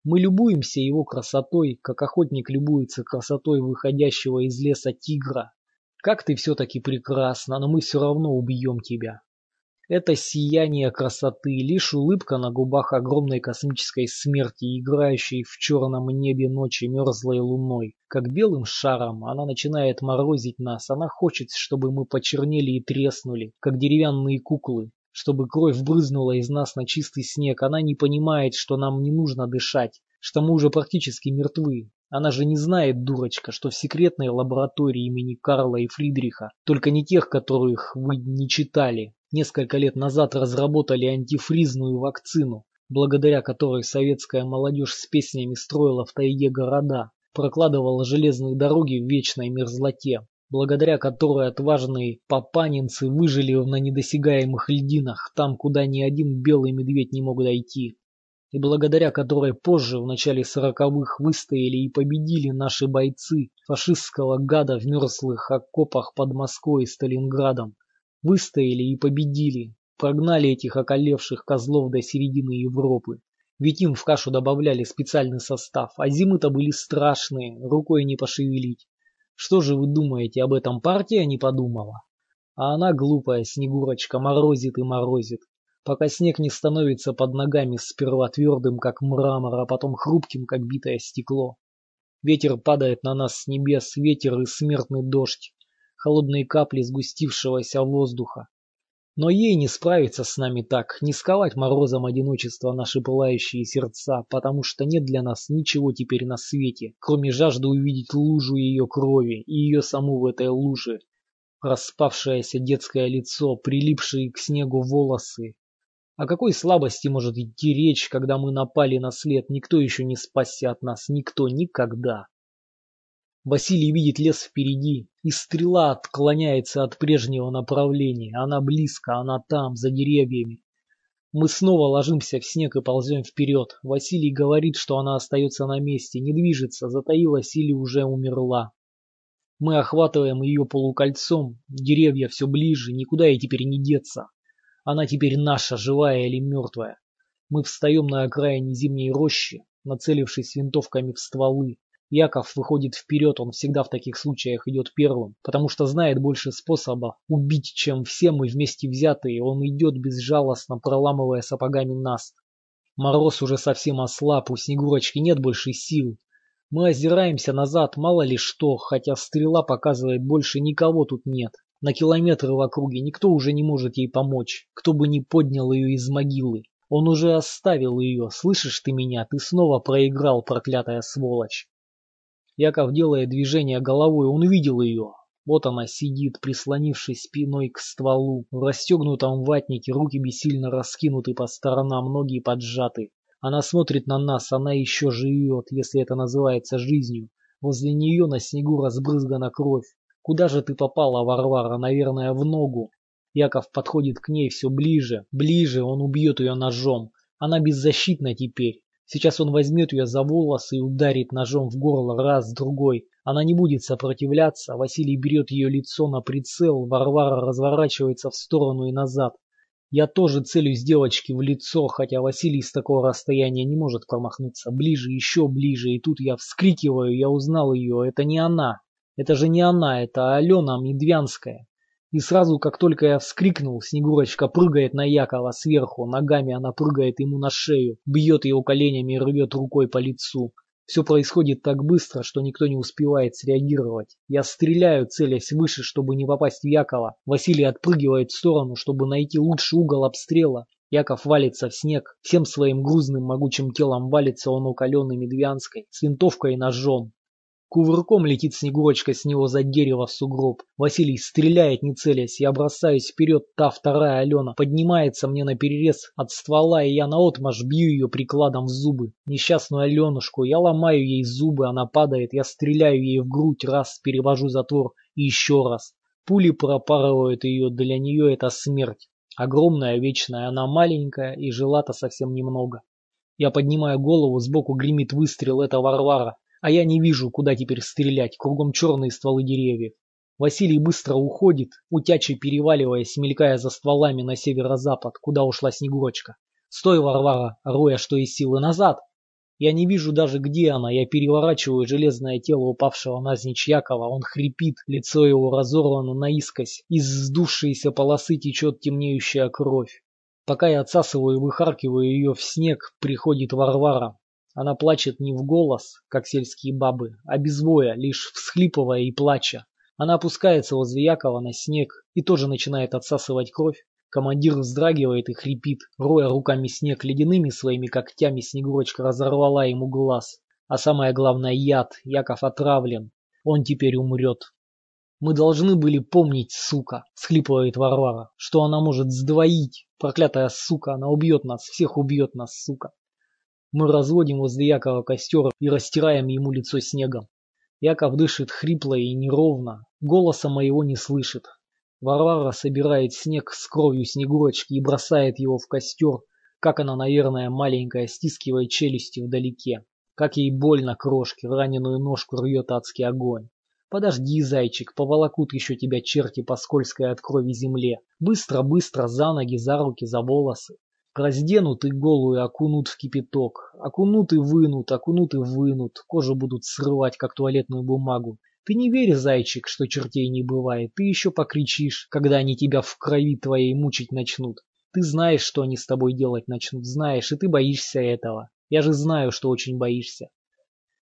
Мы любуемся его красотой, как охотник любуется красотой выходящего из леса тигра. Как ты все-таки прекрасна, но мы все равно убьем тебя. Это сияние красоты, лишь улыбка на губах огромной космической смерти, играющей в черном небе ночи мерзлой луной. Как белым шаром она начинает морозить нас, она хочет, чтобы мы почернели и треснули, как деревянные куклы чтобы кровь брызнула из нас на чистый снег. Она не понимает, что нам не нужно дышать, что мы уже практически мертвы. Она же не знает, дурочка, что в секретной лаборатории имени Карла и Фридриха, только не тех, которых вы не читали, несколько лет назад разработали антифризную вакцину, благодаря которой советская молодежь с песнями строила в тайге города, прокладывала железные дороги в вечной мерзлоте благодаря которой отважные папанинцы выжили на недосягаемых льдинах, там, куда ни один белый медведь не мог дойти, и благодаря которой позже, в начале сороковых, выстояли и победили наши бойцы фашистского гада в мерзлых окопах под Москвой и Сталинградом, выстояли и победили, прогнали этих околевших козлов до середины Европы. Ведь им в кашу добавляли специальный состав, а зимы-то были страшные, рукой не пошевелить. Что же вы думаете, об этом партия не подумала? А она, глупая Снегурочка, морозит и морозит, пока снег не становится под ногами сперва твердым, как мрамор, а потом хрупким, как битое стекло. Ветер падает на нас с небес, ветер и смертный дождь, холодные капли сгустившегося воздуха. Но ей не справиться с нами так, не сковать морозом одиночества наши пылающие сердца, потому что нет для нас ничего теперь на свете, кроме жажды увидеть лужу ее крови и ее саму в этой луже. Распавшееся детское лицо, прилипшие к снегу волосы. О какой слабости может идти речь, когда мы напали на след, никто еще не спасся от нас, никто, никогда. Василий видит лес впереди, и стрела отклоняется от прежнего направления. Она близко, она там, за деревьями. Мы снова ложимся в снег и ползем вперед. Василий говорит, что она остается на месте, не движется, затаилась или уже умерла. Мы охватываем ее полукольцом, деревья все ближе, никуда ей теперь не деться. Она теперь наша, живая или мертвая. Мы встаем на окраине зимней рощи, нацелившись винтовками в стволы. Яков выходит вперед, он всегда в таких случаях идет первым, потому что знает больше способа убить, чем все мы вместе взятые. Он идет безжалостно, проламывая сапогами наст. Мороз уже совсем ослаб, у Снегурочки нет больше сил. Мы озираемся назад, мало ли что, хотя стрела показывает, больше никого тут нет. На километры в округе никто уже не может ей помочь, кто бы ни поднял ее из могилы. Он уже оставил ее, слышишь ты меня, ты снова проиграл, проклятая сволочь. Яков делает движение головой, он увидел ее. Вот она сидит, прислонившись спиной к стволу. В расстегнутом ватнике руки бессильно раскинуты по сторонам, ноги поджаты. Она смотрит на нас, она еще живет, если это называется жизнью. Возле нее на снегу разбрызгана кровь. Куда же ты попала, Варвара? Наверное, в ногу. Яков подходит к ней все ближе, ближе, он убьет ее ножом. Она беззащитна теперь. Сейчас он возьмет ее за волосы и ударит ножом в горло раз, другой. Она не будет сопротивляться. Василий берет ее лицо на прицел. Варвара разворачивается в сторону и назад. Я тоже целюсь девочке в лицо, хотя Василий с такого расстояния не может промахнуться. Ближе, еще ближе, и тут я вскрикиваю, я узнал ее. Это не она. Это же не она, это Алена Медвянская. И сразу, как только я вскрикнул, Снегурочка прыгает на Якова сверху, ногами она прыгает ему на шею, бьет его коленями и рвет рукой по лицу. Все происходит так быстро, что никто не успевает среагировать. Я стреляю, целясь выше, чтобы не попасть в Якова. Василий отпрыгивает в сторону, чтобы найти лучший угол обстрела. Яков валится в снег. Всем своим грузным могучим телом валится он у каленой Медвянской, с винтовкой и ножом. Кувырком летит Снегурочка с него за дерево в сугроб. Василий стреляет, не целясь. Я бросаюсь вперед, та вторая Алена поднимается мне на перерез от ствола, и я наотмашь бью ее прикладом в зубы. Несчастную Аленушку, я ломаю ей зубы, она падает, я стреляю ей в грудь, раз, перевожу затвор, и еще раз. Пули пропарывают ее, для нее это смерть. Огромная, вечная, она маленькая, и жила-то совсем немного. Я поднимаю голову, сбоку гремит выстрел, это Варвара. А я не вижу, куда теперь стрелять, кругом черные стволы деревьев. Василий быстро уходит, утячий переваливаясь, мелькая за стволами на северо-запад, куда ушла Снегурочка. «Стой, Варвара!» роя что из силы назад. Я не вижу даже, где она. Я переворачиваю железное тело упавшего назничь Якова. Он хрипит, лицо его разорвано наискось. Из сдувшейся полосы течет темнеющая кровь. Пока я отсасываю и выхаркиваю ее в снег, приходит Варвара. Она плачет не в голос, как сельские бабы, а без воя, лишь всхлипывая и плача. Она опускается возле Якова на снег и тоже начинает отсасывать кровь. Командир вздрагивает и хрипит, роя руками снег ледяными своими когтями, Снегурочка разорвала ему глаз. А самое главное яд, Яков отравлен, он теперь умрет. Мы должны были помнить, сука, схлипывает Варвара, что она может сдвоить. Проклятая сука, она убьет нас, всех убьет нас, сука. Мы разводим возле Якова костер и растираем ему лицо снегом. Яков дышит хрипло и неровно, голоса моего не слышит. Варвара собирает снег с кровью Снегурочки и бросает его в костер, как она, наверное, маленькая, стискивает челюсти вдалеке. Как ей больно крошки, раненую ножку рвет адский огонь. Подожди, зайчик, поволокут еще тебя черти по скользкой от крови земле. Быстро-быстро за ноги, за руки, за волосы. Разденут и голую окунут в кипяток. Окунут и вынут, окунут и вынут. Кожу будут срывать, как туалетную бумагу. Ты не верь, зайчик, что чертей не бывает. Ты еще покричишь, когда они тебя в крови твоей мучить начнут. Ты знаешь, что они с тобой делать начнут, знаешь, и ты боишься этого. Я же знаю, что очень боишься.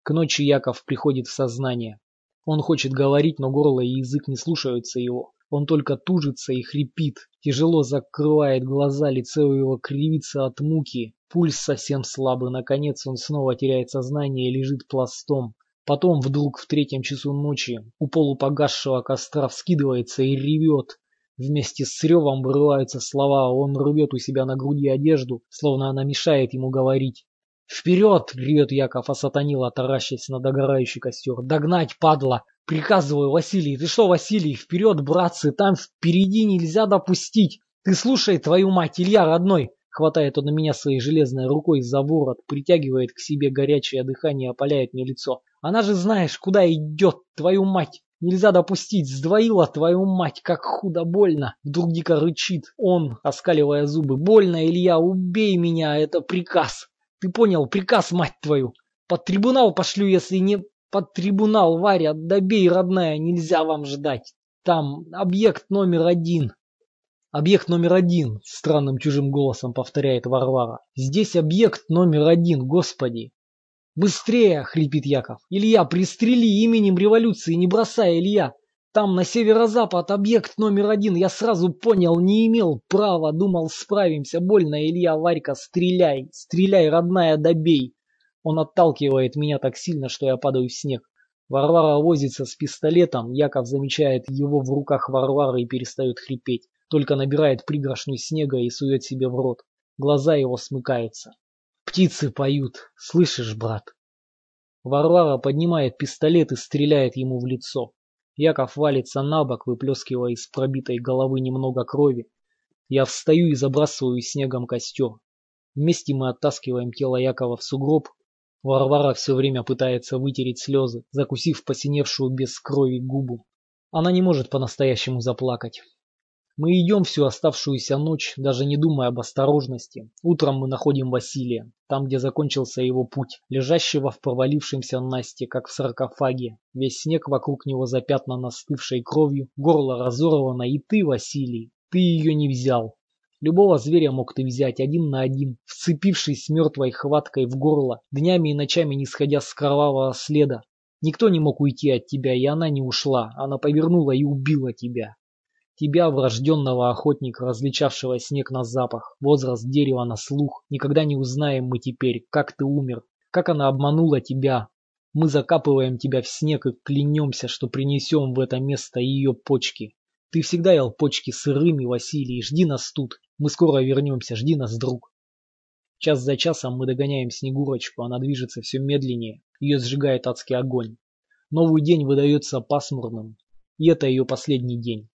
К ночи Яков приходит в сознание. Он хочет говорить, но горло и язык не слушаются его. Он только тужится и хрипит, тяжело закрывает глаза, лицо его кривится от муки, пульс совсем слабый, наконец он снова теряет сознание и лежит пластом. Потом вдруг в третьем часу ночи у полупогасшего костра вскидывается и ревет. Вместе с ревом вырываются слова, он рвет у себя на груди одежду, словно она мешает ему говорить. «Вперед!» — ревет Яков, осатанил, таращась на догорающий костер. «Догнать, падла! Приказываю, Василий, ты что, Василий, вперед, братцы, там впереди нельзя допустить. Ты слушай, твою мать, Илья родной. Хватает он на меня своей железной рукой за ворот, притягивает к себе горячее дыхание, опаляет мне лицо. Она же знаешь, куда идет, твою мать. Нельзя допустить, сдвоила твою мать, как худо больно. Вдруг дико рычит он, оскаливая зубы. Больно, Илья, убей меня, это приказ. Ты понял, приказ, мать твою. Под трибунал пошлю, если не под трибунал, Варя, добей, родная, нельзя вам ждать. Там объект номер один. Объект номер один, странным чужим голосом повторяет Варвара. Здесь объект номер один, господи. Быстрее, хрипит Яков. Илья, пристрели именем революции, не бросай, Илья. Там на северо-запад объект номер один. Я сразу понял, не имел права, думал, справимся. Больно, Илья, Варька, стреляй, стреляй, родная, добей. Он отталкивает меня так сильно, что я падаю в снег. Варвара возится с пистолетом, Яков замечает его в руках Варвары и перестает хрипеть. Только набирает пригоршню снега и сует себе в рот. Глаза его смыкаются. Птицы поют. Слышишь, брат? Варвара поднимает пистолет и стреляет ему в лицо. Яков валится на бок, выплескивая из пробитой головы немного крови. Я встаю и забрасываю снегом костер. Вместе мы оттаскиваем тело Якова в сугроб, Варвара все время пытается вытереть слезы, закусив посиневшую без крови губу. Она не может по-настоящему заплакать. Мы идем всю оставшуюся ночь, даже не думая об осторожности. Утром мы находим Василия, там, где закончился его путь, лежащего в провалившемся Насте, как в саркофаге. Весь снег вокруг него запятнан остывшей кровью, горло разорвано, и ты, Василий, ты ее не взял. Любого зверя мог ты взять один на один, вцепившись мертвой хваткой в горло, днями и ночами не сходя с кровавого следа. Никто не мог уйти от тебя, и она не ушла, она повернула и убила тебя. Тебя, врожденного охотника, различавшего снег на запах, возраст дерева на слух, никогда не узнаем мы теперь, как ты умер, как она обманула тебя. Мы закапываем тебя в снег и клянемся, что принесем в это место ее почки. Ты всегда ел почки сырыми, Василий, жди нас тут. Мы скоро вернемся, жди нас, друг. Час за часом мы догоняем Снегурочку, она движется все медленнее, ее сжигает адский огонь. Новый день выдается пасмурным, и это ее последний день.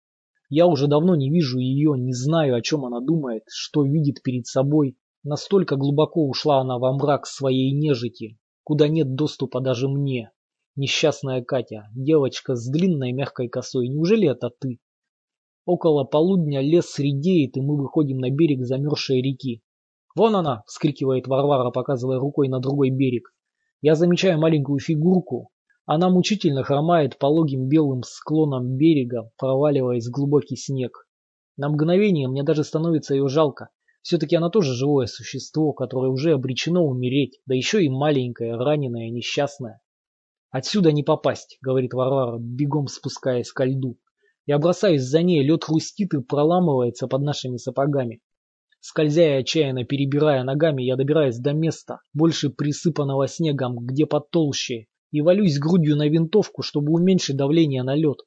Я уже давно не вижу ее, не знаю, о чем она думает, что видит перед собой. Настолько глубоко ушла она во мрак своей нежити, куда нет доступа даже мне. Несчастная Катя, девочка с длинной мягкой косой, неужели это ты? Около полудня лес редеет, и мы выходим на берег замерзшей реки. «Вон она!» — вскрикивает Варвара, показывая рукой на другой берег. Я замечаю маленькую фигурку. Она мучительно хромает пологим белым склоном берега, проваливаясь в глубокий снег. На мгновение мне даже становится ее жалко. Все-таки она тоже живое существо, которое уже обречено умереть, да еще и маленькое, раненое, несчастное. «Отсюда не попасть», — говорит Варвара, бегом спускаясь ко льду. Я бросаюсь за ней, лед хрустит и проламывается под нашими сапогами. Скользя и отчаянно перебирая ногами, я добираюсь до места, больше присыпанного снегом, где потолще, и валюсь грудью на винтовку, чтобы уменьшить давление на лед.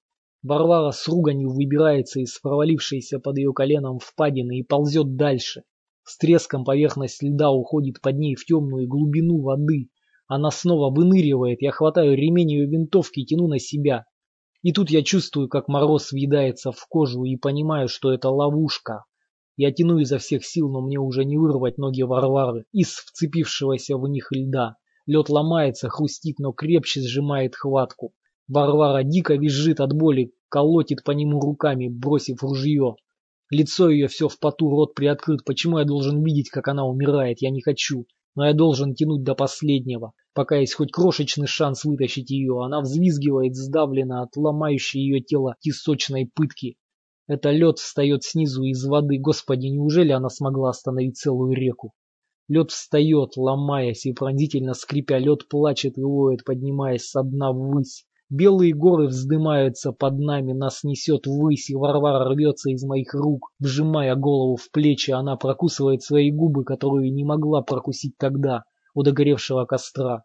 Варвара с руганью выбирается из провалившейся под ее коленом впадины и ползет дальше. С треском поверхность льда уходит под ней в темную глубину воды. Она снова выныривает, я хватаю ремень ее винтовки и тяну на себя. И тут я чувствую, как мороз въедается в кожу и понимаю, что это ловушка. Я тяну изо всех сил, но мне уже не вырвать ноги Варвары из вцепившегося в них льда. Лед ломается, хрустит, но крепче сжимает хватку. Варвара дико визжит от боли, колотит по нему руками, бросив ружье. Лицо ее все в поту, рот приоткрыт. Почему я должен видеть, как она умирает? Я не хочу. Но я должен тянуть до последнего. Пока есть хоть крошечный шанс вытащить ее, она взвизгивает сдавленно от ломающей ее тело тисочной пытки. Это лед встает снизу из воды. Господи, неужели она смогла остановить целую реку? Лед встает, ломаясь и пронзительно скрипя, лед плачет и воет, поднимаясь со дна ввысь. Белые горы вздымаются под нами, нас несет ввысь, и Варвара рвется из моих рук. Вжимая голову в плечи, она прокусывает свои губы, которые не могла прокусить тогда, у догоревшего костра.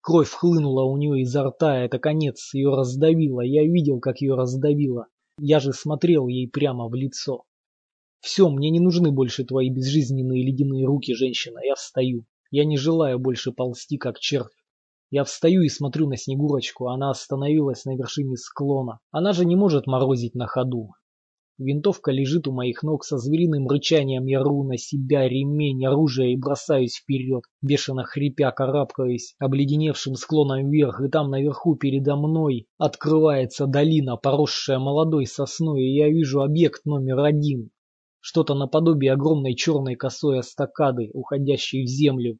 Кровь хлынула у нее изо рта, это конец, ее раздавило, я видел, как ее раздавило. Я же смотрел ей прямо в лицо. Все, мне не нужны больше твои безжизненные ледяные руки, женщина, я встаю. Я не желаю больше ползти, как червь. Я встаю и смотрю на Снегурочку, она остановилась на вершине склона. Она же не может морозить на ходу. Винтовка лежит у моих ног со звериным рычанием, я ру на себя ремень, оружие и бросаюсь вперед, бешено хрипя, карабкаясь обледеневшим склоном вверх, и там наверху передо мной открывается долина, поросшая молодой сосной, и я вижу объект номер один. Что-то наподобие огромной черной косой эстакады, уходящей в землю,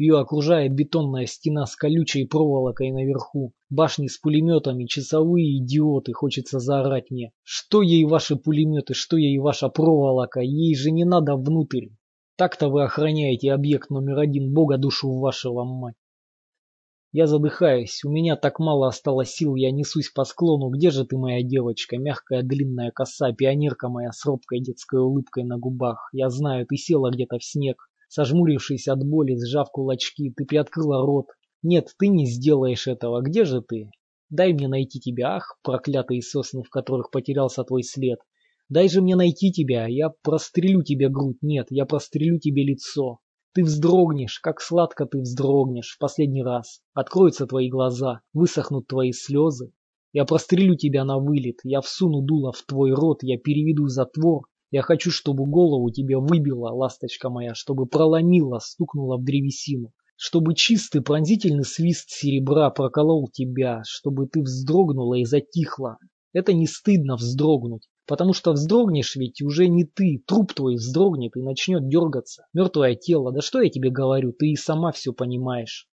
ее окружает бетонная стена с колючей проволокой наверху. Башни с пулеметами, часовые идиоты, хочется заорать мне. Что ей ваши пулеметы, что ей ваша проволока, ей же не надо внутрь. Так-то вы охраняете объект номер один, бога душу вашего мать. Я задыхаюсь, у меня так мало осталось сил, я несусь по склону. Где же ты, моя девочка, мягкая длинная коса, пионерка моя с робкой детской улыбкой на губах? Я знаю, ты села где-то в снег, Сожмурившись от боли, сжав кулачки, ты приоткрыла рот. Нет, ты не сделаешь этого. Где же ты? Дай мне найти тебя, ах, проклятые сосны, в которых потерялся твой след. Дай же мне найти тебя, я прострелю тебе грудь, нет, я прострелю тебе лицо. Ты вздрогнешь, как сладко ты вздрогнешь в последний раз. Откроются твои глаза, высохнут твои слезы. Я прострелю тебя на вылет, я всуну дуло в твой рот, я переведу затвор, я хочу, чтобы голову тебе выбила, ласточка моя, чтобы проломила, стукнула в древесину. Чтобы чистый пронзительный свист серебра проколол тебя, чтобы ты вздрогнула и затихла. Это не стыдно вздрогнуть, потому что вздрогнешь ведь уже не ты, труп твой вздрогнет и начнет дергаться. Мертвое тело, да что я тебе говорю, ты и сама все понимаешь.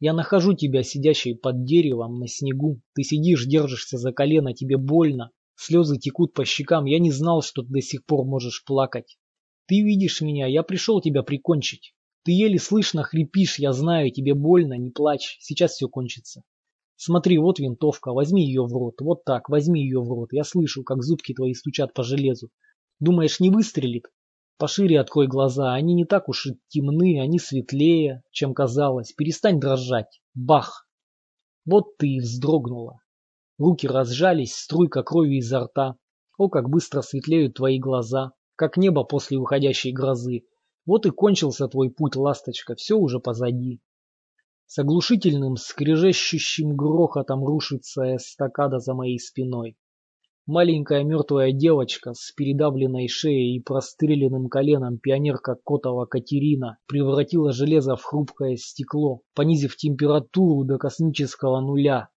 Я нахожу тебя, сидящей под деревом на снегу. Ты сидишь, держишься за колено, тебе больно. Слезы текут по щекам, я не знал, что ты до сих пор можешь плакать. Ты видишь меня, я пришел тебя прикончить. Ты еле слышно хрипишь, я знаю, тебе больно, не плачь, сейчас все кончится. Смотри, вот винтовка, возьми ее в рот, вот так, возьми ее в рот. Я слышу, как зубки твои стучат по железу. Думаешь, не выстрелит? Пошире открой глаза, они не так уж и темны, они светлее, чем казалось. Перестань дрожать. Бах! Вот ты и вздрогнула. Руки разжались, струйка крови изо рта. О, как быстро светлеют твои глаза, как небо после уходящей грозы. Вот и кончился твой путь, ласточка, все уже позади. С оглушительным, скрежещущим грохотом рушится эстакада за моей спиной. Маленькая мертвая девочка с передавленной шеей и простреленным коленом пионерка Котова Катерина превратила железо в хрупкое стекло, понизив температуру до космического нуля,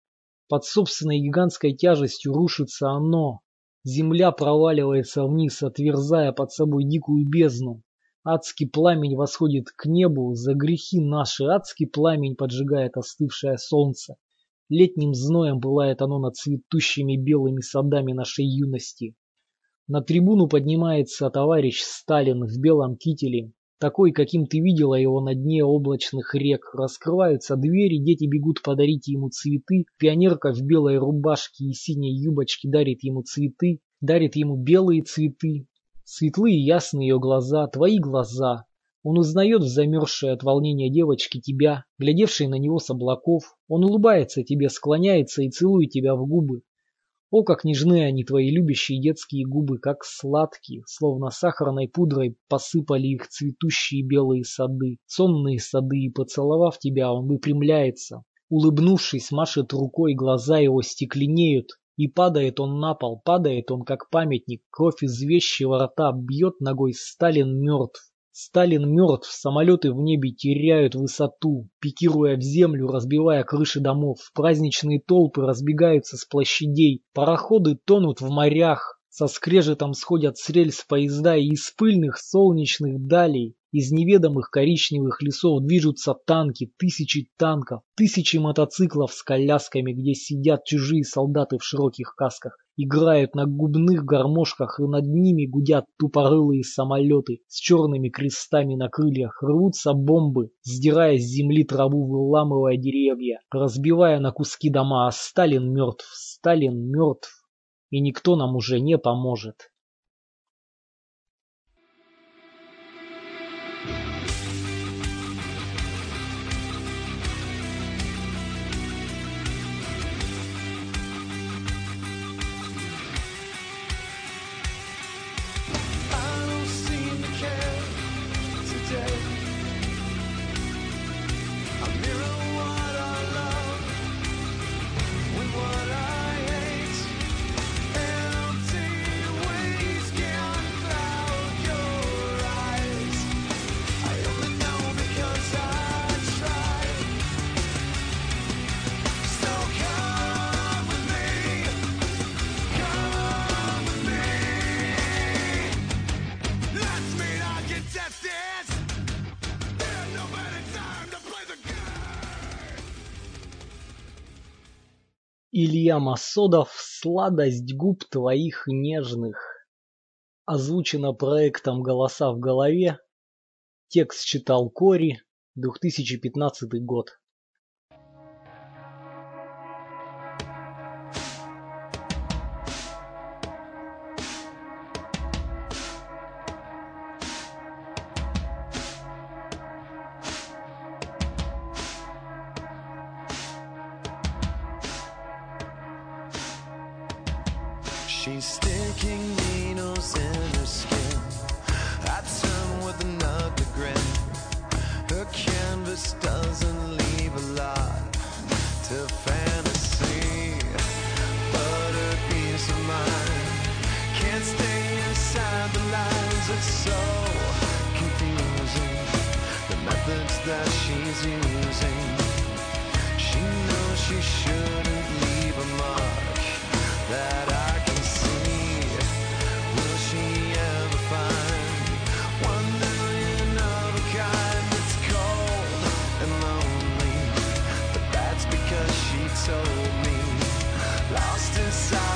под собственной гигантской тяжестью рушится оно. Земля проваливается вниз, отверзая под собой дикую бездну. Адский пламень восходит к небу за грехи наши, адский пламень поджигает остывшее солнце. Летним зноем пылает оно над цветущими белыми садами нашей юности. На трибуну поднимается товарищ Сталин в белом кителе, такой, каким ты видела его на дне облачных рек. Раскрываются двери, дети бегут подарить ему цветы. Пионерка в белой рубашке и синей юбочке дарит ему цветы, дарит ему белые цветы. Светлые ясные ее глаза, твои глаза. Он узнает в замерзшей от волнения девочки тебя, глядевшей на него с облаков. Он улыбается тебе, склоняется и целует тебя в губы. О, как нежны они, твои любящие детские губы, как сладкие, словно сахарной пудрой посыпали их цветущие белые сады, сонные сады, и, поцеловав тебя, он выпрямляется. Улыбнувшись, машет рукой, глаза его стекленеют, и падает он на пол, падает он как памятник, кровь из вещего рта бьет ногой, Сталин мертв. Сталин мертв, самолеты в небе теряют высоту, пикируя в землю, разбивая крыши домов. Праздничные толпы разбегаются с площадей, пароходы тонут в морях, со скрежетом сходят с рельс поезда и из пыльных солнечных далей Из неведомых коричневых лесов движутся танки, тысячи танков, тысячи мотоциклов с колясками, где сидят чужие солдаты в широких касках, играют на губных гармошках, и над ними гудят тупорылые самолеты с черными крестами на крыльях, рвутся бомбы, сдирая с земли траву, выламывая деревья, разбивая на куски дома, а Сталин мертв, Сталин мертв, и никто нам уже не поможет. Илья Масодов «Сладость губ твоих нежных». Озвучено проектом «Голоса в голове». Текст читал Кори, 2015 год. She's sticking needles in her skin. I turn with an ugly grin. Her canvas doesn't leave a lot to fantasy. But her peace of mind can't stay inside the lines. It's so confusing. The methods that she's using. She knows she shouldn't leave a mark that outside.